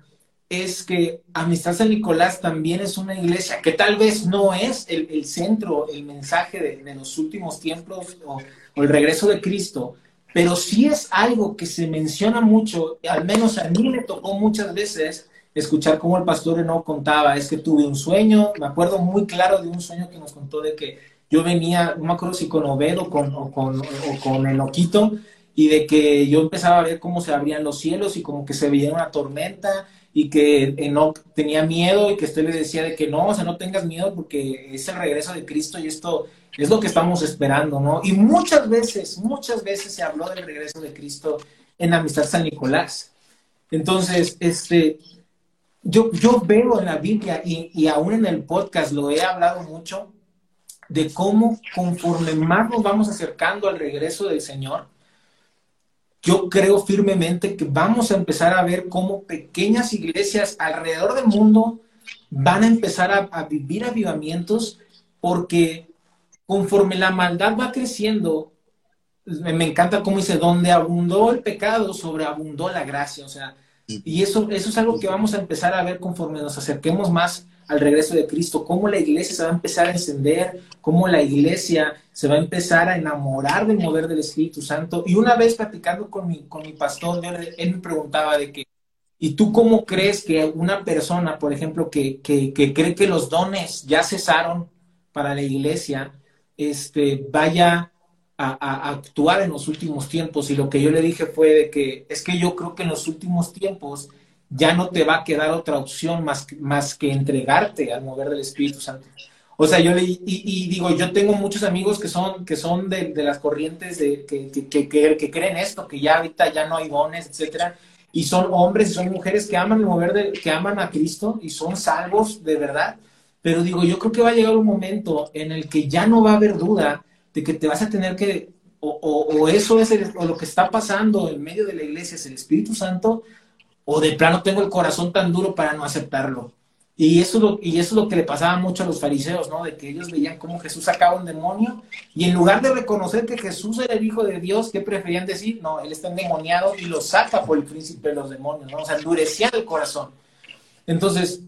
es que Amistad San Nicolás también es una iglesia que tal vez no es el, el centro, el mensaje de, de los últimos tiempos o, o, el regreso de Cristo, pero sí es algo que se menciona mucho, al menos a mí me tocó muchas veces escuchar cómo el pastor no contaba, es que tuve un sueño, me acuerdo muy claro de un sueño que nos contó de que yo venía, no me acuerdo si con Obed o con, o con, o con Enoquito, y de que yo empezaba a ver cómo se abrían los cielos y como que se veía una tormenta y que Enoch tenía miedo y que usted le decía de que no, o sea, no tengas miedo porque es el regreso de Cristo y esto es lo que estamos esperando, ¿no? Y muchas veces, muchas veces se habló del regreso de Cristo en Amistad San Nicolás. Entonces, este, yo, yo veo en la Biblia y, y aún en el podcast lo he hablado mucho de cómo conforme más nos vamos acercando al regreso del Señor, yo creo firmemente que vamos a empezar a ver cómo pequeñas iglesias alrededor del mundo van a empezar a, a vivir avivamientos porque conforme la maldad va creciendo, me, me, encanta cómo dice, donde abundó el pecado, sobreabundó la gracia. O sea, y eso, eso es algo que vamos a empezar a ver conforme nos acerquemos más al regreso de Cristo, cómo la iglesia se va a empezar a encender, cómo la iglesia se va a empezar a enamorar del mover del Espíritu Santo. Y una vez platicando con mi, con mi pastor, él, me preguntaba de que, ¿Y tú cómo crees que una persona, por ejemplo, que, que, cree que los dones ya cesaron para la iglesia, este, vaya a, actuar en los últimos tiempos? Y lo que yo le dije fue de que es que yo creo que en los últimos tiempos ya no te va a quedar otra opción más, más que entregarte al mover del Espíritu Santo. O sea, yo le, y, digo, yo tengo muchos amigos que son, que son de, las corrientes de, que, que, que, creen esto, que ya ahorita ya no hay dones, etcétera, y son hombres y son mujeres que aman el mover de, que aman a Cristo y son salvos de verdad. Pero digo, yo creo que va a llegar un momento en el que ya no va a haber duda de que te vas a tener que, o, o, eso es o lo que está pasando en medio de la iglesia es el Espíritu Santo, o de plano tengo el corazón tan duro para no aceptarlo. Y eso, es lo, y eso es lo que le pasaba mucho a los fariseos, ¿no? De que ellos veían cómo Jesús sacaba un demonio y en lugar de reconocer que Jesús era el Hijo de Dios, ¿qué preferían decir? No, Él está endemoniado y lo saca por el príncipe de los demonios, ¿no? O sea, endurecía el corazón. Entonces,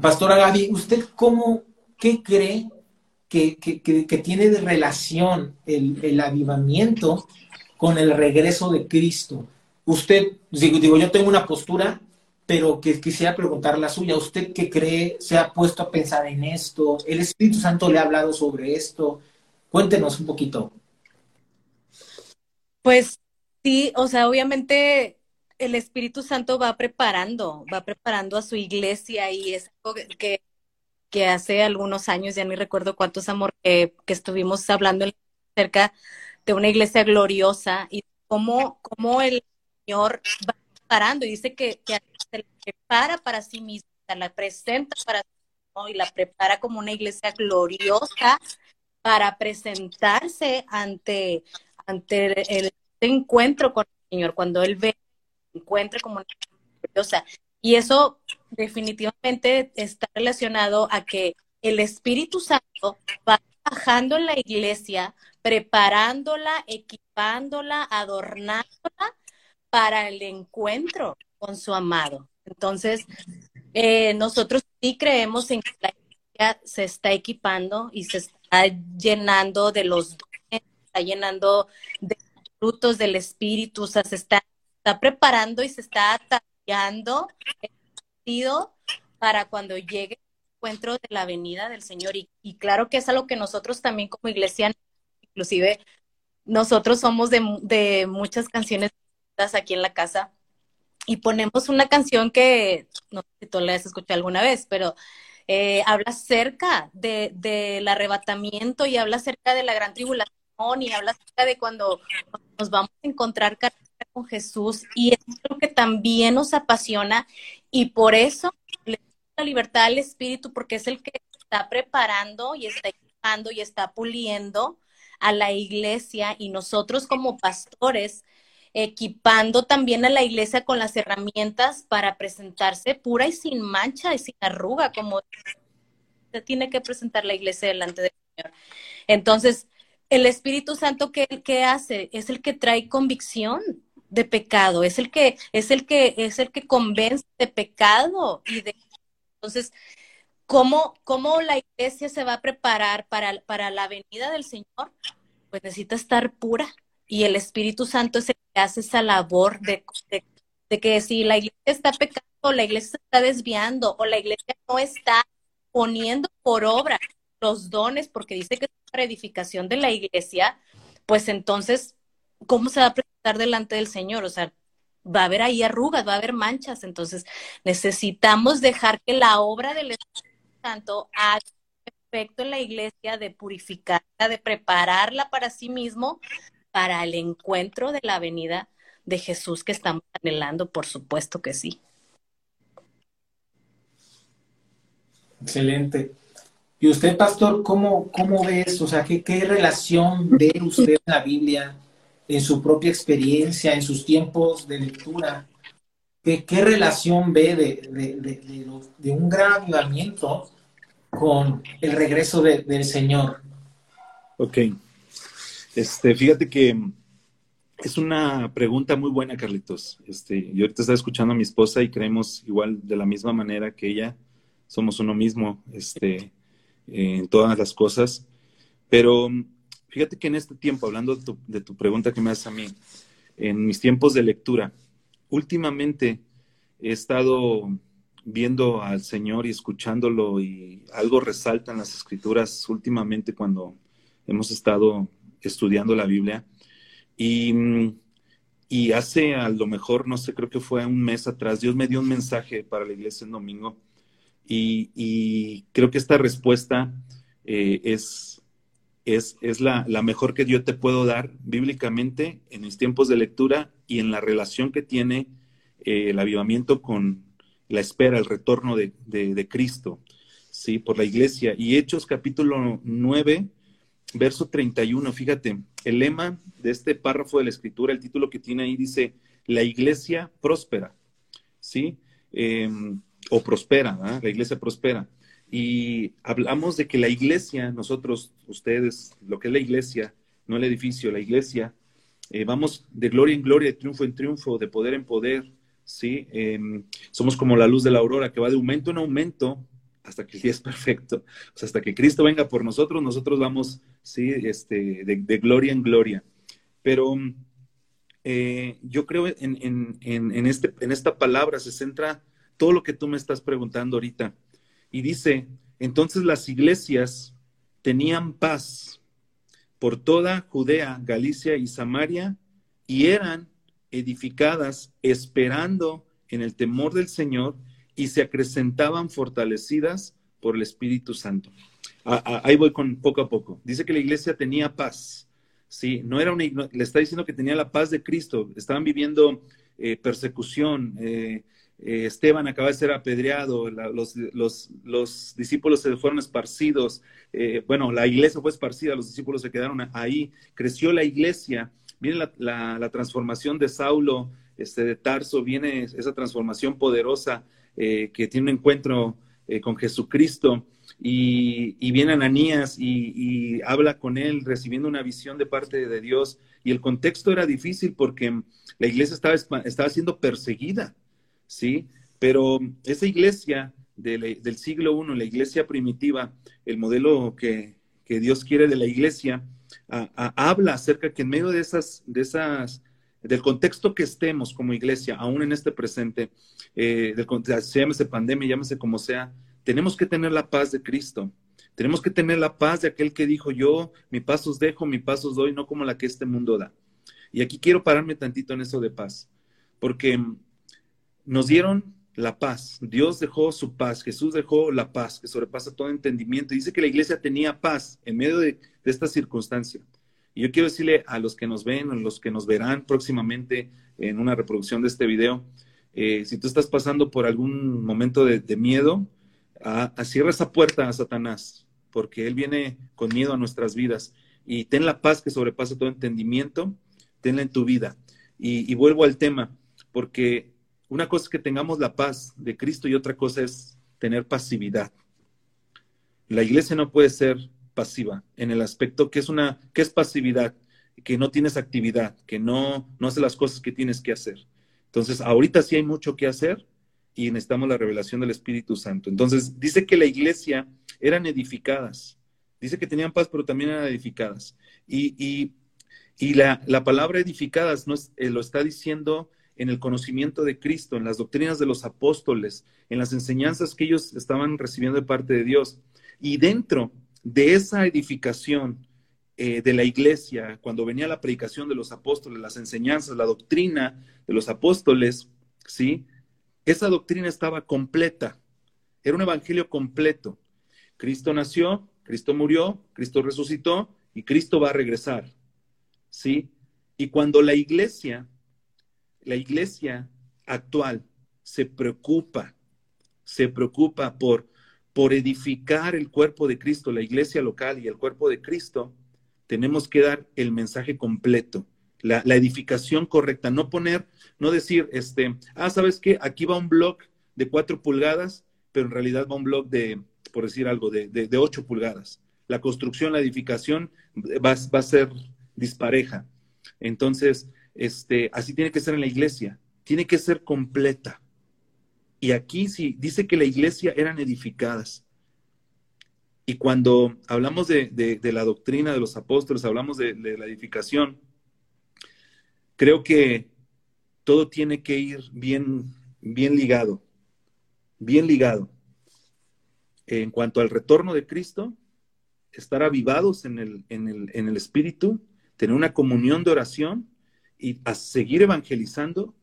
Pastora Gaby, ¿usted cómo, qué cree que, tiene de relación el, el avivamiento con el regreso de Cristo? Usted, digo, digo, yo tengo una postura pero que quisiera preguntar la suya. ¿Usted qué cree? ¿Se ha puesto a pensar en esto? ¿El Espíritu Santo le ha hablado sobre esto? Cuéntenos un poquito. Pues sí, o sea, obviamente el Espíritu Santo va preparando, va preparando a su iglesia y es algo que, hace algunos años, ya ni recuerdo cuántos amor que, estuvimos hablando acerca de una iglesia gloriosa y cómo, cómo el Señor va preparando y dice que, se la prepara para sí misma, la presenta para sí mismo y la prepara como una iglesia gloriosa para presentarse ante, ante el, encuentro con el Señor, cuando Él ve, encuentre como una gloriosa. Y eso definitivamente está relacionado a que el Espíritu Santo va bajando en la iglesia, preparándola, equipándola, adornándola para el encuentro con su amado. Entonces, eh, nosotros sí creemos en que la iglesia se está equipando y se está llenando de los dones, está llenando de frutos del Espíritu, o sea, se está, está preparando y se está tallando el para cuando llegue el encuentro de la venida del Señor. Y, claro que es algo que nosotros también como iglesia, inclusive nosotros somos de muchas canciones aquí en la casa y ponemos una canción que no sé si tú la has escuchado alguna vez, pero eh, habla acerca de, del arrebatamiento y habla acerca de la gran tribulación y habla acerca de cuando nos vamos a encontrar con Jesús y es lo que también nos apasiona y por eso le la libertad al Espíritu porque es el que está preparando y está equipando y está puliendo a la iglesia y nosotros como pastores equipando también a la iglesia con las herramientas para presentarse pura y sin mancha y sin arruga, como se tiene que presentar la iglesia delante del Señor. Entonces, el Espíritu Santo ¿qué, qué hace? Es el que trae convicción de pecado, es el que es el que es el que convence de pecado y de entonces ¿cómo, cómo la iglesia se va a preparar para, para la venida del Señor? Pues necesita estar pura, y el Espíritu Santo es el que hace esa labor de, de, que si la iglesia está pecando, la iglesia está desviando o la iglesia no está poniendo por obra los dones porque dice que es para edificación de la iglesia, pues entonces, ¿cómo se va a presentar delante del Señor? O sea, va a haber ahí arrugas, va a haber manchas, entonces necesitamos dejar que la obra del Espíritu Santo haga efecto en la iglesia de purificarla, de prepararla para sí mismo, para el encuentro de la venida de Jesús que estamos anhelando, por supuesto que sí. Excelente. ¿Y usted, pastor, cómo, cómo ve eso? O sea, ¿qué, ¿qué relación ve usted en la Biblia, en su propia experiencia, en sus tiempos de lectura? ¿Qué, qué relación ve de, de, de, un gran avivamiento con el regreso del Señor? Ok. Este, fíjate que es una pregunta muy buena, Carlitos. Este, yo ahorita estaba escuchando a mi esposa y creemos igual de la misma manera que ella. Somos uno mismo, este, en todas las cosas. Pero fíjate que en este tiempo, hablando de tu, de tu pregunta que me haces a mí, en mis tiempos de lectura, últimamente he estado viendo al Señor y escuchándolo y algo resalta en las escrituras últimamente cuando hemos estado estudiando la Biblia. Y, y hace a lo mejor, no sé, creo que fue un mes atrás, Dios me dio un mensaje para la iglesia en domingo y, creo que esta respuesta eh, es, es, es la, la, mejor que yo te puedo dar bíblicamente en mis tiempos de lectura y en la relación que tiene eh, el avivamiento con la espera, el retorno de, de, Cristo, ¿sí? Por la iglesia. Y Hechos capítulo 9, verso 31, fíjate, el lema de este párrafo de la escritura, el título que tiene ahí dice, la iglesia próspera, ¿sí? Em, o prospera, la iglesia prospera. Y hablamos de que la iglesia, nosotros, ustedes, lo que es la iglesia, no el edificio, la iglesia, eh, vamos de gloria en gloria, de triunfo en triunfo, de poder en poder, ¿sí? Em, somos como la luz de la aurora que va de aumento en aumento hasta que el día es perfecto. Hasta que Cristo venga por nosotros, nosotros vamos, ¿sí? Este, de, gloria en gloria. Pero eh, yo creo en, en, en, este, en esta palabra se centra todo lo que tú me estás preguntando ahorita. Y dice, entonces las iglesias tenían paz por toda Judea, Galicia y Samaria y eran edificadas esperando en el temor del Señor y se acrecentaban fortalecidas por el Espíritu Santo. ahí voy con poco a poco. Dice que la iglesia tenía paz. Sí, no era una, le está diciendo que tenía la paz de Cristo. Estaban viviendo eh, persecución. Eh, eh, Esteban acaba de ser apedreado. los, los, los, discípulos se fueron esparcidos. bueno, la iglesia fue esparcida. Los discípulos se quedaron ahí. Creció la iglesia viene la, transformación de Saulo, este, de Tarso, viene esa transformación poderosa que tiene un encuentro eh, con Jesucristo y, viene Ananías y, habla con él recibiendo una visión de parte de Dios y el contexto era difícil porque la iglesia estaba, estaba siendo perseguida, ¿sí? Pero esa iglesia del siglo I, la iglesia primitiva, el modelo que, que Dios quiere de la iglesia, habla acerca que en medio de esas, de esas, del contexto que estemos como iglesia, aún en este presente, eh, del, llámese pandemia, llámese como sea, tenemos que tener la paz de Cristo. Tenemos que tener la paz de aquel que dijo, yo mi paz os dejo, mi paz os doy, no como la que este mundo da. Y aquí quiero pararme tantito en eso de paz, porque nos dieron la paz. Dios dejó su paz, Jesús dejó la paz que sobrepasa todo entendimiento. dice que la iglesia tenía paz en medio de, esta circunstancia. Y yo quiero decirle a los que nos ven, a los que nos verán próximamente en una reproducción de este video, eh, si tú estás pasando por algún momento de, miedo, cierra esa puerta a Satanás, porque él viene con miedo a nuestras vidas. Y ten la paz que sobrepasa todo entendimiento, tenla en tu vida. y vuelvo al tema, porque una cosa es que tengamos la paz de Cristo y otra cosa es tener pasividad. La iglesia no puede ser pasiva en el aspecto que es una que es pasividad, que no tienes actividad, que no no hace las cosas que tienes que hacer. Entonces, ahorita sí hay mucho que hacer y necesitamos la revelación del Espíritu Santo. Entonces, dice que la iglesia eran edificadas. Dice que tenían paz, pero también eran edificadas. Y, y, la, la, palabra edificadas no eh, lo está diciendo en el conocimiento de Cristo, en las doctrinas de los apóstoles, en las enseñanzas que ellos estaban recibiendo de parte de Dios. Y dentro de esa edificación eh, de la iglesia, cuando venía la predicación de los apóstoles, las enseñanzas, la doctrina de los apóstoles, ¿sí? Esa doctrina estaba completa. Era un evangelio completo. Cristo nació, Cristo murió, Cristo resucitó y Cristo va a regresar. ¿Sí? Y cuando la iglesia la iglesia actual se preocupa, se preocupa por, por edificar el cuerpo de Cristo, la iglesia local y el cuerpo de Cristo, tenemos que dar el mensaje completo, la, edificación correcta, no poner, no decir, este, ah, ¿sabes qué? Aquí va un blog de cuatro pulgadas, pero en realidad va un blog de, por decir algo, de, ocho pulgadas. La construcción, la edificación va, va a ser dispareja. Entonces, este, así tiene que ser en la iglesia, tiene que ser completa. Y aquí sí, dice que la iglesia eran edificadas. Y cuando hablamos de, la doctrina de los apóstoles, hablamos de, la edificación, creo que todo tiene que ir bien, bien ligado, bien ligado. En cuanto al retorno de Cristo, estar avivados en el, en el, en el Espíritu, tener una comunión de oración y a seguir evangelizando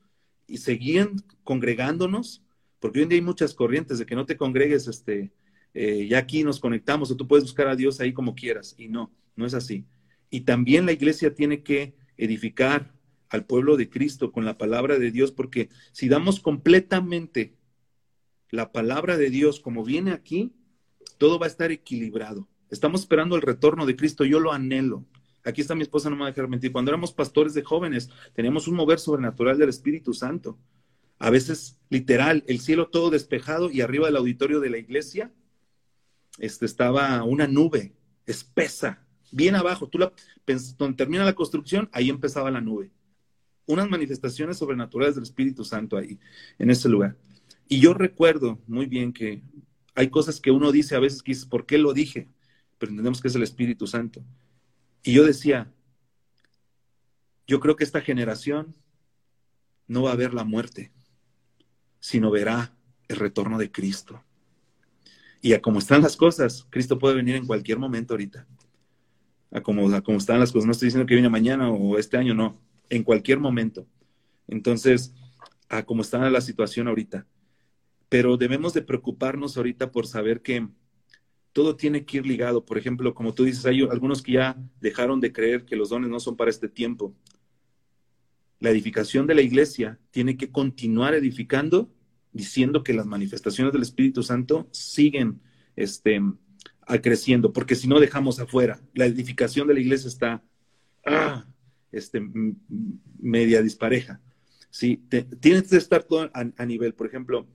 y seguir congregándonos, porque hoy en día hay muchas corrientes de que no te congregues, este, eh, ya aquí nos conectamos o tú puedes buscar a Dios ahí como quieras, y no, no es así. Y también la iglesia tiene que edificar al pueblo de Cristo con la palabra de Dios, porque si damos completamente la palabra de Dios como viene aquí, todo va a estar equilibrado. Estamos esperando el retorno de Cristo, yo lo anhelo. Aquí está mi esposa, no me va a dejar mentir. Cuando éramos pastores de jóvenes, teníamos un mover sobrenatural del Espíritu Santo. A veces, literal, el cielo todo despejado y arriba del auditorio de la iglesia este, estaba una nube espesa, bien abajo. Tú la, donde termina la construcción, ahí empezaba la nube. Unas manifestaciones sobrenaturales del Espíritu Santo ahí, en ese lugar. Y yo recuerdo muy bien que hay cosas que uno dice a veces ¿por qué lo dije? Pero entendemos que es el Espíritu Santo. Y yo decía, yo creo que esta generación no va a ver la muerte, sino verá el retorno de Cristo. Y a como están las cosas, Cristo puede venir en cualquier momento ahorita. A como, como están las cosas, no estoy diciendo que viene mañana o este año, no, en cualquier momento. Entonces, a como está la situación ahorita. Pero debemos de preocuparnos ahorita por saber que todo tiene que ir ligado. Por ejemplo, como tú dices, hay algunos que ya dejaron de creer que los dones no son para este tiempo. La edificación de la iglesia tiene que continuar edificando, diciendo que las manifestaciones del Espíritu Santo siguen este, creciendo, porque si no dejamos afuera, la edificación de la iglesia está ah, este, media dispareja. Sí, tienes que estar todo a nivel. Por ejemplo,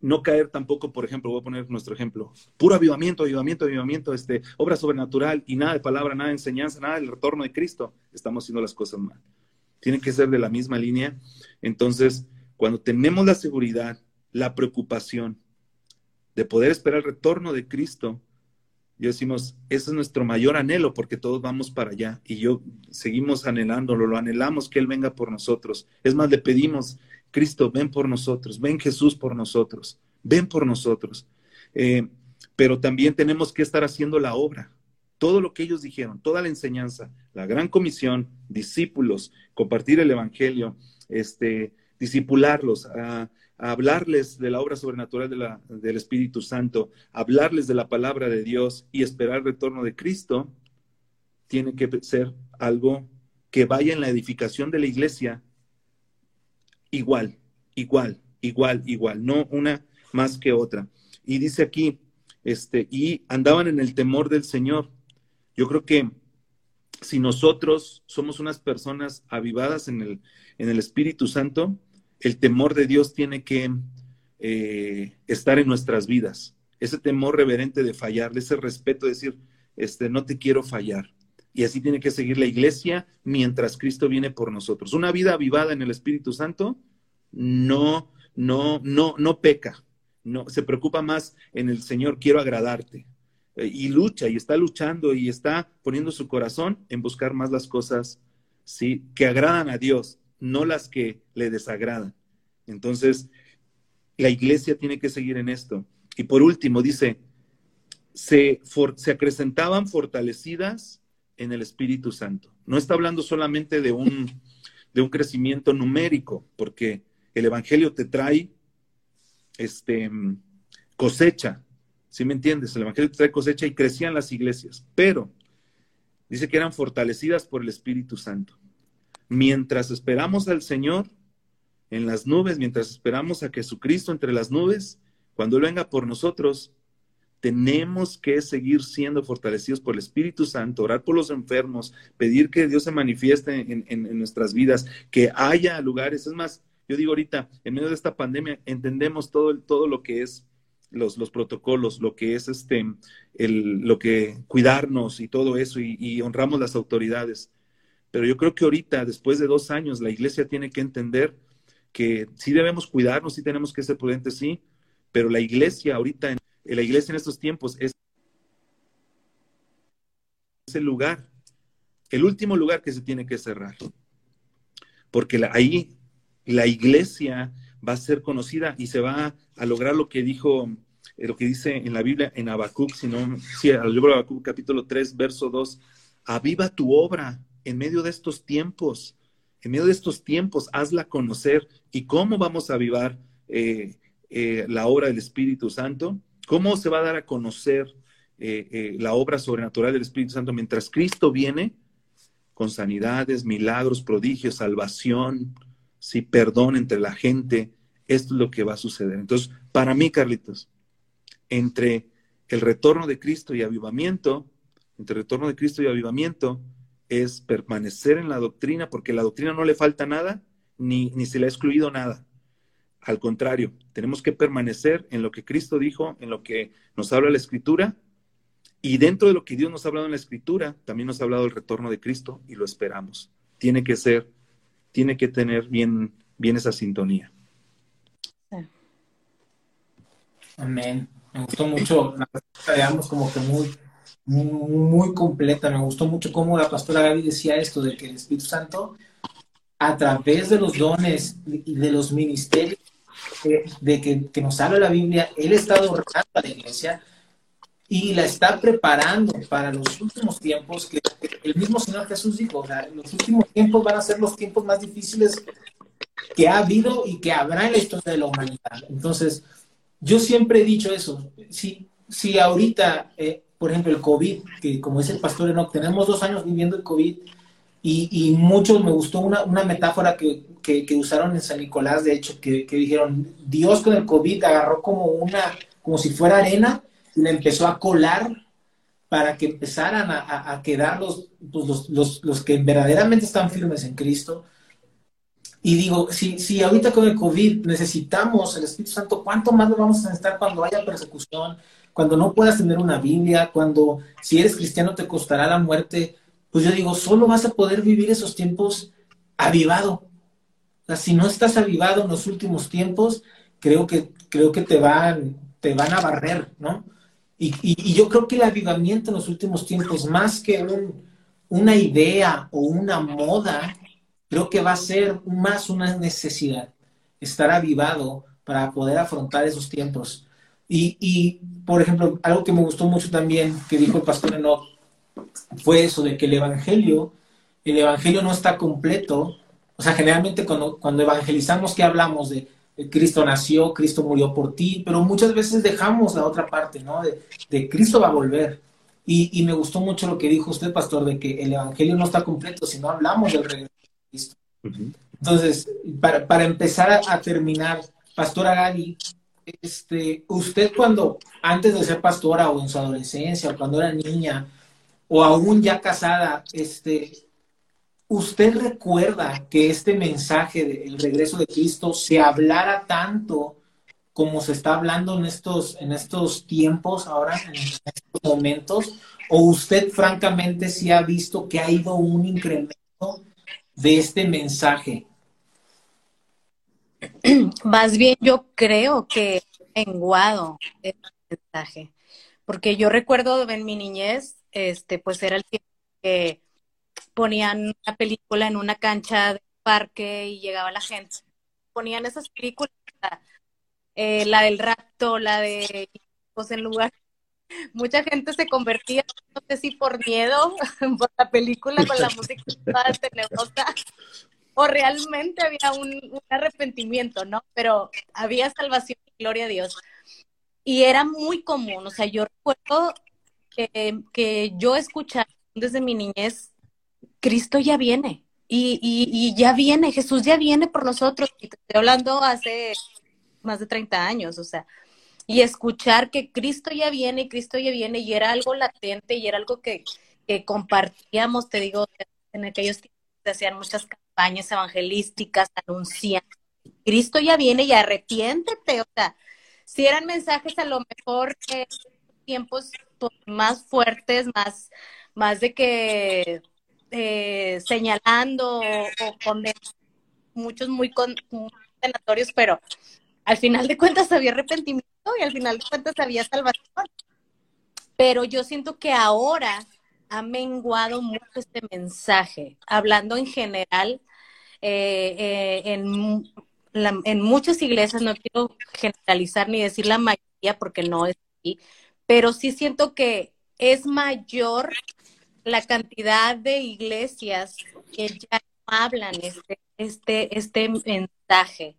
no caer tampoco, por ejemplo, voy a poner nuestro ejemplo, puro avivamiento, avivamiento, avivamiento, este, obra sobrenatural y nada de palabra, nada de enseñanza, nada del retorno de Cristo, estamos haciendo las cosas mal. Tiene que ser de la misma línea. Entonces, cuando tenemos la seguridad, la preocupación de poder esperar el retorno de Cristo, yo decimos, ese es nuestro mayor anhelo porque todos vamos para allá y yo seguimos anhelándolo, lo anhelamos que Él venga por nosotros. Es más, le pedimos Cristo, ven por nosotros, ven Jesús por nosotros, ven por nosotros. Eh, pero también tenemos que estar haciendo la obra. Todo lo que ellos dijeron, toda la enseñanza, la gran comisión, discípulos, compartir el Evangelio, este, discipularlos, hablarles de la obra sobrenatural del Espíritu Santo, hablarles de la palabra de Dios y esperar el retorno de Cristo, tiene que ser algo que vaya en la edificación de la iglesia igual, igual, igual, igual, no una más que otra. Y dice aquí, este, y andaban en el temor del Señor. Yo creo que si nosotros somos unas personas avivadas en el, en el Espíritu Santo, el temor de Dios tiene que eh, estar en nuestras vidas. Ese temor reverente de fallar, ese respeto de decir, este, no te quiero fallar. Y así tiene que seguir la iglesia mientras Cristo viene por nosotros. Una vida avivada en el Espíritu Santo no, no, no, no peca. No, se preocupa más en el Señor, quiero agradarte. Eh, y lucha y está luchando y está poniendo su corazón en buscar más las cosas ¿sí? que agradan a Dios, no las que le desagradan. Entonces, la iglesia tiene que seguir en esto. Y por último, dice, se, se acrecentaban fortalecidas en el Espíritu Santo. No está hablando solamente de un, de un crecimiento numérico, porque el Evangelio te trae este, cosecha, ¿sí me entiendes? El Evangelio trae cosecha y crecían las iglesias, pero dice que eran fortalecidas por el Espíritu Santo. Mientras esperamos al Señor en las nubes, mientras esperamos a Jesucristo entre las nubes, cuando Él venga por nosotros, tenemos que seguir siendo fortalecidos por el Espíritu Santo, orar por los enfermos, pedir que Dios se manifieste en, nuestras vidas, que haya lugares. Es más, yo digo ahorita, en medio de esta pandemia, entendemos todo, todo lo que es los, los protocolos, lo que es este, el, lo que cuidarnos y todo eso, y, honramos las autoridades. Pero yo creo que ahorita, después de dos años, la iglesia tiene que entender que sí debemos cuidarnos, sí tenemos que ser prudentes, sí, pero la iglesia ahorita en la iglesia en estos tiempos es el lugar, el último lugar que se tiene que cerrar. Porque ahí la iglesia va a ser conocida y se va a lograr lo que dijo, eh, lo que dice en la Biblia, en Habacuc, sino, sí, el libro de Habacuc, capítulo 3, verso 2, aviva tu obra en medio de estos tiempos, en medio de estos tiempos, hazla conocer. ¿Y cómo vamos a avivar eh, eh, la obra del Espíritu Santo? ¿Cómo se va a dar a conocer la obra sobrenatural del Espíritu Santo mientras Cristo viene con sanidades, milagros, prodigios, salvación, si perdón entre la gente, esto es lo que va a suceder. Entonces, para mí, Carlitos, entre el retorno de Cristo y avivamiento, entre el retorno de Cristo y avivamiento, es permanecer en la doctrina, porque la doctrina no le falta nada, ni, ni se le ha excluido nada. Al contrario, tenemos que permanecer en lo que Cristo dijo, en lo que nos habla la Escritura, y dentro de lo que Dios nos ha hablado en la Escritura, también nos ha hablado el retorno de Cristo y lo esperamos. Tiene que ser tiene que tener bien, bien esa sintonía. Amén. Me gustó mucho la pastora como que muy, muy, completa. Me gustó mucho cómo la pastora Gaby decía esto, de que el Espíritu Santo, a través de los dones y de los ministerios eh, de que, que, nos habla la Biblia, Él está adorando a la iglesia y la está preparando para los últimos tiempos que el mismo Señor Jesús dijo, o sea, los últimos tiempos van a ser los tiempos más difíciles que ha habido y que habrá en la historia de la humanidad. Entonces, yo siempre he dicho eso, si, si ahorita, eh, por ejemplo, el COVID, que como dice el pastor Enoch, tenemos dos años viviendo el COVID y, y muchos, me gustó una, una metáfora que, que, que, usaron en San Nicolás, de hecho, que, que dijeron, Dios con el COVID agarró como una, como si fuera arena y le empezó a colar para que empezaran a, quedar pues, los, los, los, que verdaderamente están firmes en Cristo. Y digo, si, si ahorita con el COVID necesitamos el Espíritu Santo, ¿cuánto más lo vamos a necesitar cuando haya persecución, cuando no puedas tener una Biblia, cuando si eres cristiano te costará la muerte? Pues yo digo, solo vas a poder vivir esos tiempos avivado. Si no estás avivado en los últimos tiempos, creo que, creo que te van, te van a barrer, ¿no? Y, yo creo que el avivamiento en los últimos tiempos, más que una idea o una moda, creo que va a ser más una necesidad, estar avivado para poder afrontar esos tiempos. Y, por ejemplo, algo que me gustó mucho también que dijo el pastor Enoch fue eso de que el evangelio, el evangelio no está completo. O sea, generalmente cuando, cuando evangelizamos, ¿qué hablamos? De Cristo nació, Cristo murió por ti, pero muchas veces dejamos la otra parte, ¿no? De, Cristo va a volver. Y, me gustó mucho lo que dijo usted, pastor, de que el Evangelio no está completo si no hablamos del regreso de Cristo. Entonces, para, empezar a, terminar, Pastora Gaby, este, usted cuando, antes de ser pastora o en su adolescencia, o cuando era niña, o aún ya casada, este, ¿Usted recuerda que este mensaje del regreso de Cristo se hablara tanto como se está hablando en estos, en estos tiempos, ahora, en estos momentos? ¿O usted francamente sí ha visto que ha ido un incremento de este mensaje? Más bien yo creo que menguado este mensaje, porque yo recuerdo en mi niñez, este, pues era el tiempo que ponían una película en una cancha de parque y llegaba la gente. Ponían esas películas, eh, la del rapto, la de pues en lugar. Mucha gente se convertía, no sé si por miedo, por la película con la música tenebrosa, o realmente había un, arrepentimiento, ¿no? Pero había salvación gloria a Dios. Y era muy común, o sea, yo recuerdo que, que yo escuchaba desde mi niñez Cristo ya viene. Y, ya viene, Jesús ya viene por nosotros. Y te estoy hablando hace más de 30 años, o sea, y escuchar que Cristo ya viene, Cristo ya viene, y era algo latente y era algo que, compartíamos, te digo, en aquellos tiempos se hacían muchas campañas evangelísticas, anuncian, Cristo ya viene y arrepiéntete, o sea, si eran mensajes a lo mejor que tiempos pues, más fuertes, más, más de que eh, señalando o con muchos muy condenatorios, pero al final de cuentas había arrepentimiento y al final de cuentas había salvación. Pero yo siento que ahora ha menguado mucho este mensaje, hablando en general, eh, eh, en en muchas iglesias, no quiero generalizar ni decir la mayoría porque no es así, pero sí siento que es mayor la cantidad de iglesias que ya hablan este, este, este mensaje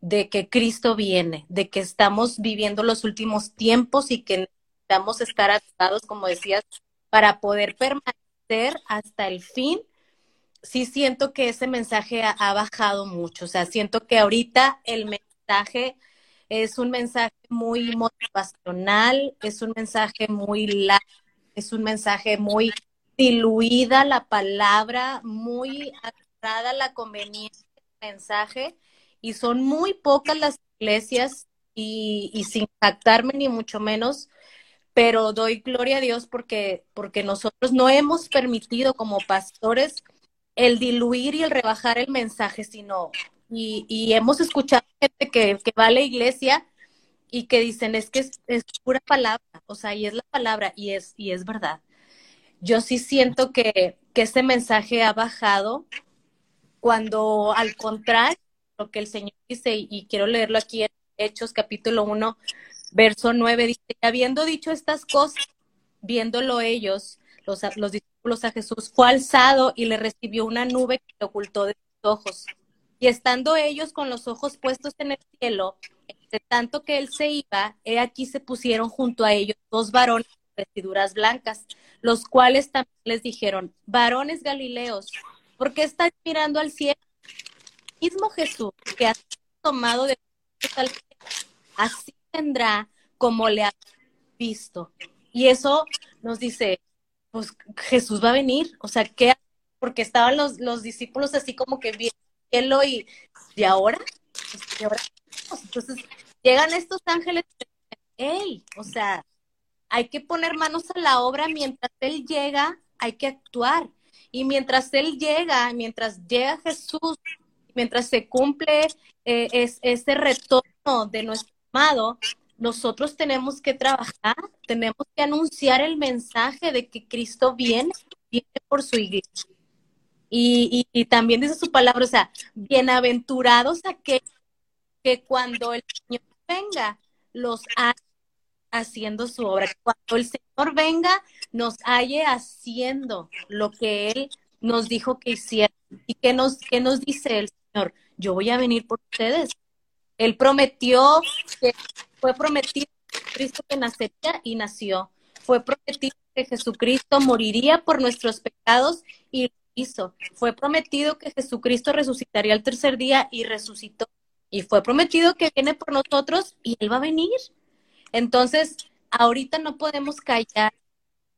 de que Cristo viene, de que estamos viviendo los últimos tiempos y que necesitamos estar atados, como decías, para poder permanecer hasta el fin. Sí siento que ese mensaje ha, ha bajado mucho, o sea, siento que ahorita el mensaje es un mensaje muy motivacional, es un mensaje muy largo, es un mensaje muy diluida la palabra, muy agarrada la conveniencia del mensaje y son muy pocas las iglesias y, sin jactarme ni mucho menos, pero doy gloria a Dios porque, porque nosotros no hemos permitido como pastores el diluir y el rebajar el mensaje, sino, y, y hemos escuchado gente que, que, va a la iglesia y que dicen, es que es, es, pura palabra, o sea, y es la palabra, y es, y es verdad. Yo sí siento que, ese mensaje ha bajado cuando al contrario, lo que el Señor dice, y quiero leerlo aquí en Hechos capítulo 1, verso 9, dice, habiendo dicho estas cosas, viéndolo ellos, los, los discípulos a Jesús, fue alzado y le recibió una nube que le ocultó de sus ojos. Y estando ellos con los ojos puestos en el cielo, de tanto que él se iba, he aquí se pusieron junto a ellos dos varones de vestiduras blancas, los cuales también les dijeron, varones galileos, ¿por qué estáis mirando al cielo? mismo Jesús que ha tomado de así tendrá como le ha visto. Y eso nos dice, pues Jesús va a venir, o sea, ¿qué? Porque estaban los, los discípulos así como que viendo y, ¿y? ¿Y ahora? Entonces, llegan estos ángeles hey, o sea, hay que poner manos a la obra mientras Él llega, hay que actuar. Y mientras Él llega, mientras llega Jesús, mientras se cumple eh, es, ese retorno de nuestro amado, nosotros tenemos que trabajar, tenemos que anunciar el mensaje de que Cristo viene, viene por su iglesia. Y, también dice su palabra, o sea, bienaventurados aquellos que cuando el Señor venga, los haciendo su obra. Cuando el Señor venga, nos halle haciendo lo que Él nos dijo que hiciera. ¿Y qué nos, qué nos dice el Señor? Yo voy a venir por ustedes. Él prometió que fue prometido Cristo que nacería y nació. Fue prometido que Jesucristo moriría por nuestros pecados y lo hizo. Fue prometido que Jesucristo resucitaría el tercer día y resucitó. Y fue prometido que viene por nosotros y Él va a venir. Entonces, ahorita no podemos callar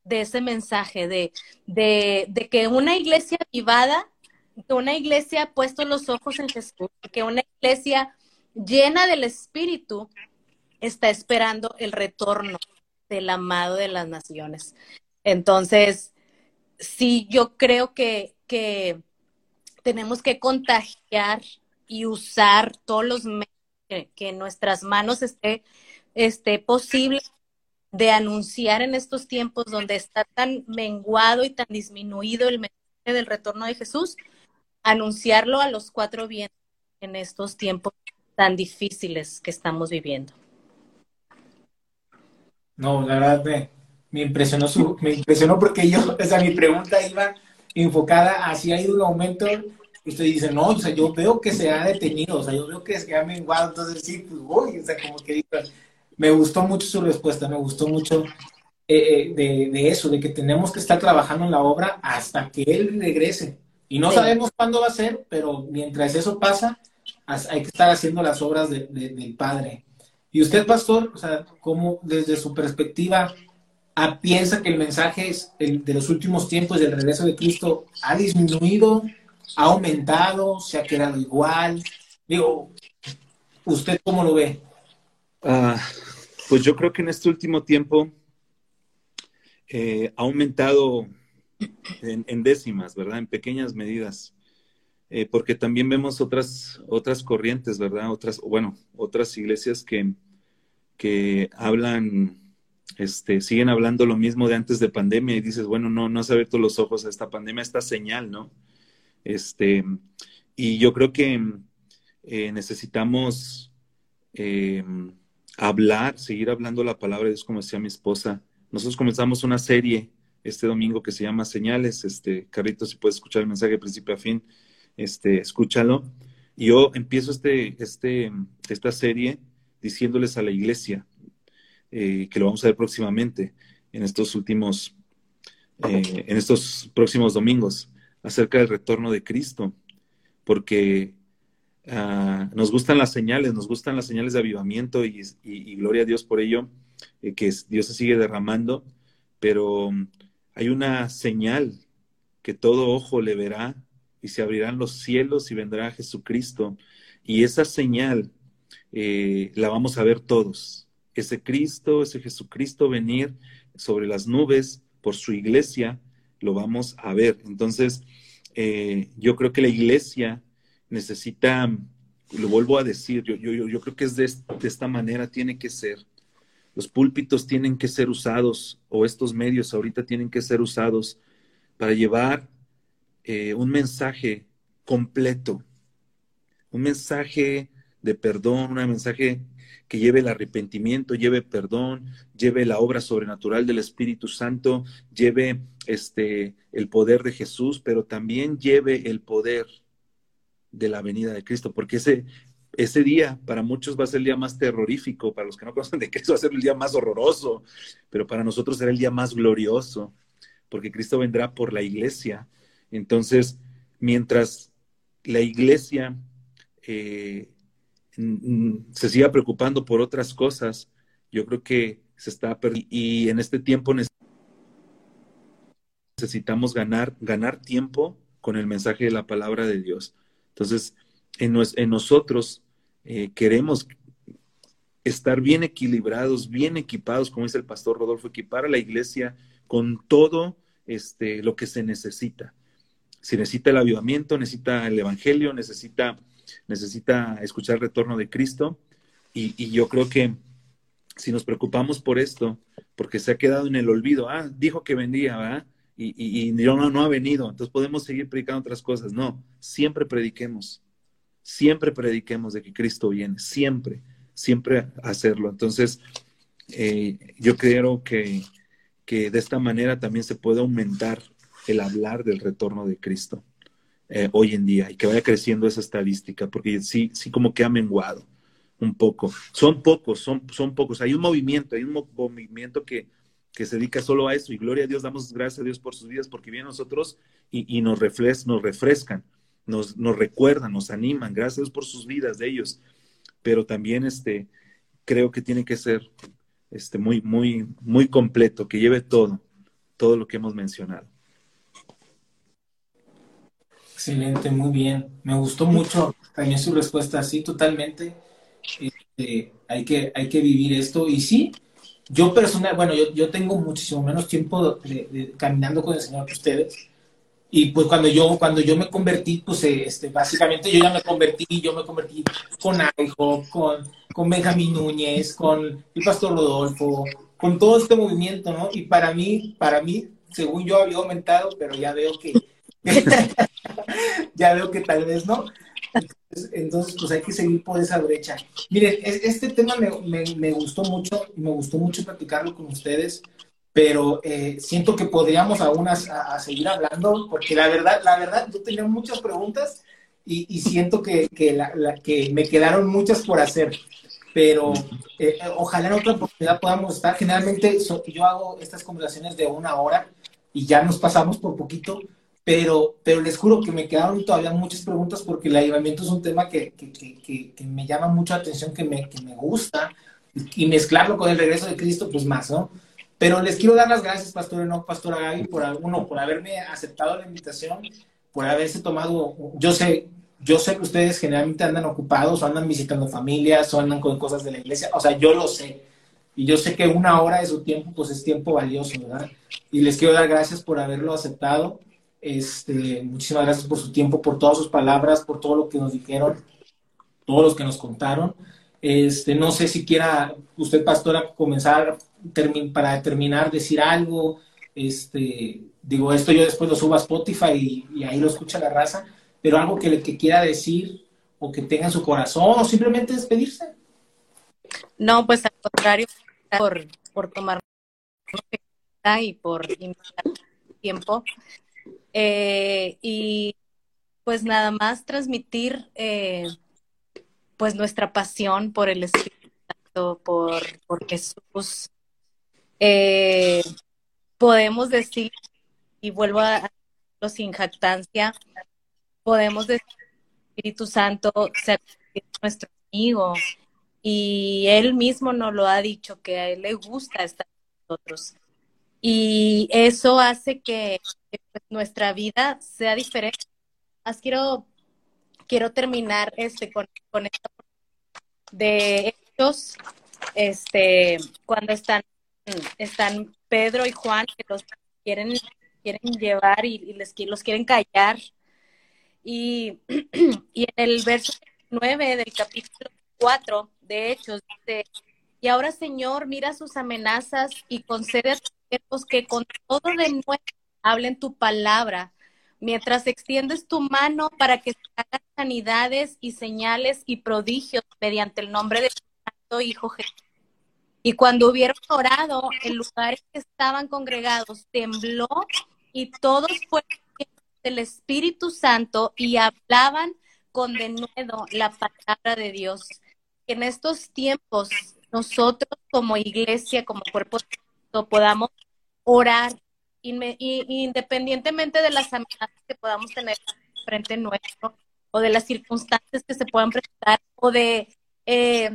de ese mensaje de, de, que una iglesia vivada, que una iglesia puesto los ojos en Jesús, que una iglesia llena del Espíritu está esperando el retorno del amado de las naciones. Entonces, sí, yo creo que, que tenemos que contagiar y usar todos los medios que, que en nuestras manos esté, esté posible de anunciar en estos tiempos donde está tan menguado y tan disminuido el mensaje del retorno de Jesús, anunciarlo a los cuatro vientos en estos tiempos tan difíciles que estamos viviendo. No, la verdad me, me impresionó su, me impresionó porque yo, o sea, mi pregunta iba enfocada hacia ha ido un aumento usted dice, no, o sea, yo veo que se ha detenido, o sea, yo veo que se ha menguado, entonces sí, pues voy, o sea, como que me gustó mucho su respuesta, me gustó mucho eh, de, de, eso, de que tenemos que estar trabajando en la obra hasta que él regrese. Y no sí. sabemos cuándo va a ser, pero mientras eso pasa, hay que estar haciendo las obras de, de, del Padre. Y usted, pastor, o sea, ¿cómo desde su perspectiva a, piensa que el mensaje es el, de los últimos tiempos del regreso de Cristo ha disminuido, ha aumentado, se ha quedado igual? Digo, ¿usted cómo lo ve? Uh, pues yo creo que en este último tiempo eh, ha aumentado en, décimas, ¿verdad? En pequeñas medidas. Eh, porque también vemos otras, otras corrientes, ¿verdad? Otras, bueno, otras iglesias que, que hablan, este, siguen hablando lo mismo de antes de pandemia y dices, bueno, no, no has abierto los ojos a esta pandemia, esta señal, ¿no? Este, y yo creo que eh, necesitamos hablar, seguir hablando la palabra de Dios, como decía mi esposa. Nosotros comenzamos una serie este domingo que se llama Señales. Este, Carlitos, si puedes escuchar el mensaje de principio a fin, este, escúchalo. Y yo empiezo este, este, esta serie diciéndoles a la iglesia eh, que lo vamos a ver próximamente en estos últimos, eh, en estos próximos domingos, acerca del retorno de Cristo, porque ah, nos gustan las señales, nos gustan las señales de avivamiento y, gloria a Dios por ello, eh, que Dios se sigue derramando, pero hay una señal que todo ojo le verá y se abrirán los cielos y vendrá Jesucristo. Y esa señal eh, la vamos a ver todos. Ese Cristo, ese Jesucristo venir sobre las nubes por su iglesia, lo vamos a ver. Entonces, eh, yo creo que la iglesia necesita, lo vuelvo a decir, yo, yo, yo creo que es de, esta manera, tiene que ser. Los púlpitos tienen que ser usados, o estos medios ahorita tienen que ser usados para llevar eh, un mensaje completo, un mensaje de perdón, un mensaje que lleve el arrepentimiento, lleve perdón, lleve la obra sobrenatural del Espíritu Santo, lleve este el poder de Jesús, pero también lleve el poder de la venida de Cristo, porque ese ese día para muchos va a ser el día más terrorífico, para los que no conocen de Cristo va a ser el día más horroroso, pero para nosotros será el día más glorioso, porque Cristo vendrá por la iglesia entonces, mientras la iglesia eh, se siga preocupando por otras cosas, yo creo que se está perdiendo. Y en este tiempo necesitamos ganar, ganar tiempo con el mensaje de la palabra de Dios. Entonces, en, nosotros eh, queremos estar bien equilibrados, bien equipados, como dice el pastor Rodolfo, equipar a la iglesia con todo este, lo que se necesita si necesita el avivamiento, necesita el evangelio, necesita, necesita escuchar el retorno de Cristo. Y, yo creo que si nos preocupamos por esto, porque se ha quedado en el olvido, ah, dijo que vendía, ¿verdad? Y, y, no, no ha venido, entonces podemos seguir predicando otras cosas. No, siempre prediquemos, siempre prediquemos de que Cristo viene, siempre, siempre hacerlo. Entonces, eh, yo creo que, que de esta manera también se puede aumentar el hablar del retorno de Cristo eh, hoy en día y que vaya creciendo esa estadística, porque sí, sí como que ha menguado un poco. Son pocos, son, son pocos. Hay un movimiento, hay un movimiento que, que se dedica solo a eso y gloria a Dios, damos gracias a Dios por sus vidas porque vienen nosotros y, nos, refres nos refrescan, nos, nos recuerdan, nos animan, gracias a Dios por sus vidas de ellos. Pero también este, creo que tiene que ser este, muy, muy, muy completo, que lleve todo, todo lo que hemos mencionado. Excelente, muy bien. Me gustó mucho también su respuesta, sí, totalmente. Este, hay, que, hay que vivir esto. Y sí, yo personal, bueno, yo, yo tengo muchísimo menos tiempo caminando con el Señor que ustedes. Y pues cuando yo, cuando yo me convertí, pues este, básicamente yo ya me convertí, yo me convertí con Aijo, con, con Benjamín Núñez, con el Pastor Rodolfo, con todo este movimiento, ¿no? Y para mí, para mí, según yo había aumentado, pero ya veo que ya veo que tal vez no. Entonces, pues hay que seguir por esa brecha. Miren, este tema me, gustó mucho y me gustó mucho platicarlo con ustedes, pero eh, siento que podríamos aún a, seguir hablando, porque la verdad, la verdad, yo tenía muchas preguntas y, siento que, que, me quedaron muchas por hacer. Pero eh, ojalá en otra oportunidad podamos estar. Generalmente yo hago estas conversaciones de una hora y ya nos pasamos por poquito pero, pero les juro que me quedaron todavía muchas preguntas porque el ayudamiento es un tema que, que, que, que me llama mucha atención, que me, me gusta, y mezclarlo con el regreso de Cristo, pues más, ¿no? Pero les quiero dar las gracias, Pastor Enoch, Pastor Gaby, por alguno, por haberme aceptado la invitación, por haberse tomado, yo sé, yo sé que ustedes generalmente andan ocupados, o andan visitando familias, o andan con cosas de la iglesia, o sea, yo lo sé. Y yo sé que una hora de su tiempo, pues es tiempo valioso, ¿verdad? Y les quiero dar gracias por haberlo aceptado. Este, muchísimas gracias por su tiempo, por todas sus palabras, por todo lo que nos dijeron, todos los que nos contaron. Este, no sé si quiera usted, pastora, comenzar para terminar, decir algo. Este, digo, esto yo después lo subo a Spotify y, ahí lo escucha la raza, pero algo que, que quiera decir o que tenga en su corazón o simplemente despedirse. No, pues al contrario, por, por tomar y por tiempo. Eh, y pues nada más transmitir eh, pues nuestra pasión por el Espíritu Santo, por, por Jesús. Eh, podemos decir, y vuelvo a decirlo sin jactancia, podemos decir que el Espíritu Santo sea nuestro amigo y él mismo nos lo ha dicho que a él le gusta estar con nosotros. Y eso hace que pues, nuestra vida sea diferente. Más quiero, quiero terminar este, con, con esto de ellos, este, cuando están, están Pedro y Juan, que los quieren, quieren llevar y, les, los quieren callar. Y, y en el verso 9 del capítulo 4 de Hechos dice, y ahora Señor, mira sus amenazas y concede a tus que con todo de nuevo hablen tu palabra, mientras extiendes tu mano para que se hagan sanidades y señales y prodigios mediante el nombre de tu Santo Hijo Jesús. Y cuando hubieron orado, el lugar en que estaban congregados tembló y todos fueron del Espíritu Santo y hablaban con denuedo la palabra de Dios. En estos tiempos, nosotros como iglesia, como cuerpo, podamos orar independientemente de las amenazas que podamos tener frente nuestro o de las circunstancias que se puedan presentar o de eh,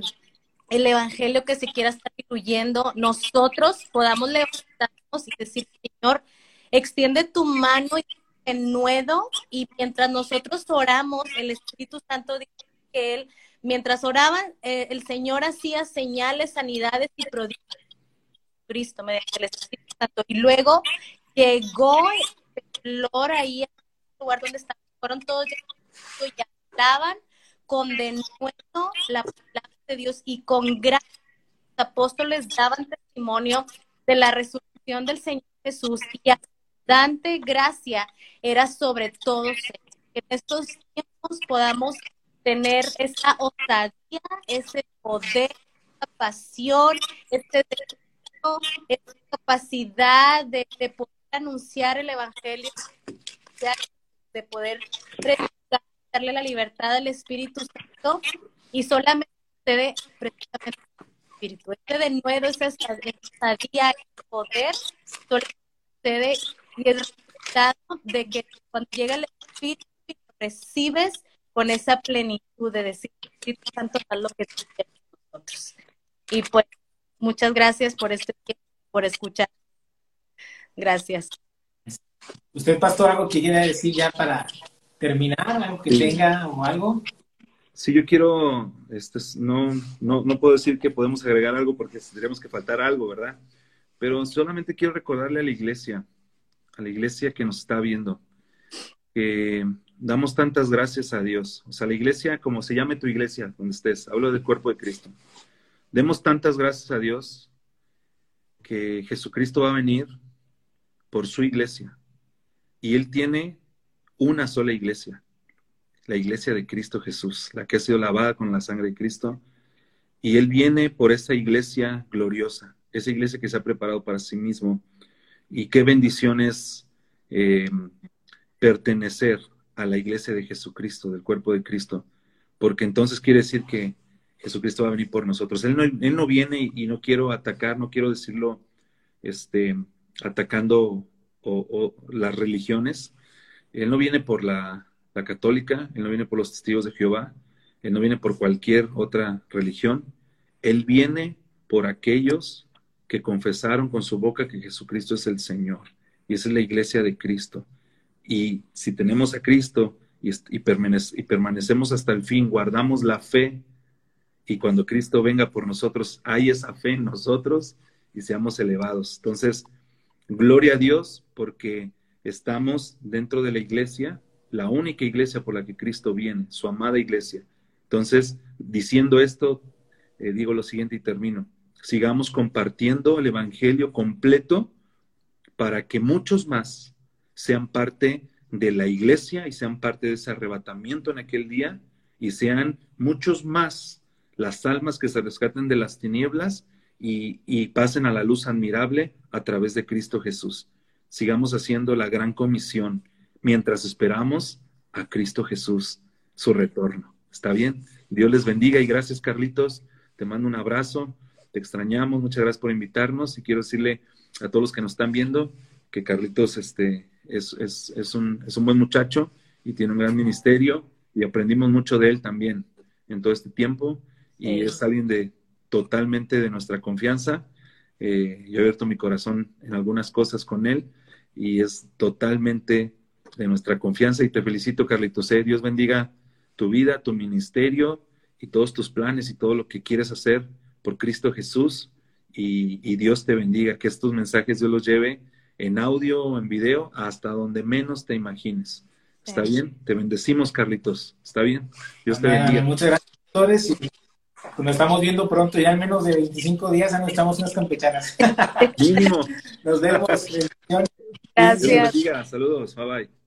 el evangelio que se quiera estar incluyendo, nosotros podamos levantarnos y decir, Señor, extiende tu mano y nuevo y mientras nosotros oramos, el Espíritu Santo dice que él, mientras oraban, eh, el Señor hacía señales, sanidades y prodigios. Cristo mediante el Espíritu Santo. Y luego llegó el flor ahí al lugar donde estaban, fueron todos y hablaban con la palabra de Dios y con gracia los apóstoles daban testimonio de la resurrección del Señor Jesús y abundante gracia era sobre todos. Que en estos tiempos podamos tener esa osadía, ese poder, esa pasión, ese esa capacidad de, poder anunciar el Evangelio, de poder darle la libertad al Espíritu Santo y solamente sucede precisamente el. Este de nuevo, esa osadía, ese poder, solamente y es resultado de que cuando llega el Espíritu recibes con esa plenitud de decir, Espíritu Santo, haz lo que tú quieres nosotros. Y pues Muchas gracias por este por escuchar. Gracias. ¿Usted, pastor, algo que quiera decir ya para terminar? ¿Algo que tenga o algo? Sí, yo quiero, este, no, no, no puedo decir que podemos agregar algo porque tendríamos que faltar algo, ¿verdad? Pero solamente quiero recordarle a la iglesia, a la iglesia que nos está viendo, que damos tantas gracias a Dios. O sea, la iglesia, como se llame tu iglesia, donde estés, hablo del cuerpo de Cristo. Demos tantas gracias a Dios que Jesucristo va a venir por su iglesia. Y Él tiene una sola iglesia, la iglesia de Cristo Jesús, la que ha sido lavada con la sangre de Cristo. Y Él viene por esa iglesia gloriosa, esa iglesia que se ha preparado para sí mismo. Y qué bendiciones eh, pertenecer a la iglesia de Jesucristo, del cuerpo de Cristo, porque entonces quiere decir que Jesucristo va a venir por nosotros. Él no, él no viene y no quiero atacar, no quiero decirlo este, atacando o, las religiones. Él no viene por la, la, católica, Él no viene por los testigos de Jehová, Él no viene por cualquier otra religión. Él viene por aquellos que confesaron con su boca que Jesucristo es el Señor. Y esa es la iglesia de Cristo. Y si tenemos a Cristo y, y permanecemos hasta el fin, guardamos la fe y cuando Cristo venga por nosotros, hay esa fe en nosotros y seamos elevados. Entonces, gloria a Dios porque estamos dentro de la iglesia, la única iglesia por la que Cristo viene, su amada iglesia. Entonces, diciendo esto, eh, digo lo siguiente y termino. Sigamos compartiendo el Evangelio completo para que muchos más sean parte de la iglesia y sean parte de ese arrebatamiento en aquel día y sean muchos más las almas que se rescaten de las tinieblas y, y pasen a la luz admirable a través de Cristo Jesús. Sigamos haciendo la gran comisión mientras esperamos a Cristo Jesús, su retorno. ¿Está bien? Dios les bendiga y gracias, Carlitos. Te mando un abrazo. Te extrañamos. Muchas gracias por invitarnos. Y quiero decirle a todos los que nos están viendo que Carlitos este, es, es, es, un, es un buen muchacho y tiene un gran ministerio y aprendimos mucho de él también en todo este tiempo. Y es alguien de totalmente de nuestra confianza. Eh, yo he abierto mi corazón en algunas cosas con él y es totalmente de nuestra confianza. Y te felicito, Carlitos. Eh, Dios bendiga tu vida, tu ministerio y todos tus planes y todo lo que quieres hacer por Cristo Jesús. Y, Dios te bendiga, que estos mensajes Dios los lleve en audio o en video hasta donde menos te imagines. ¿Está bien? Te bendecimos, Carlitos. ¿Está bien? Dios te bendiga. Muchas gracias, Y nos estamos viendo pronto, ya en menos de 25 días ya nos echamos unas campechanas. Mínimo. Nos vemos. Gracias. Dios bendiga. Saludos. Bye bye.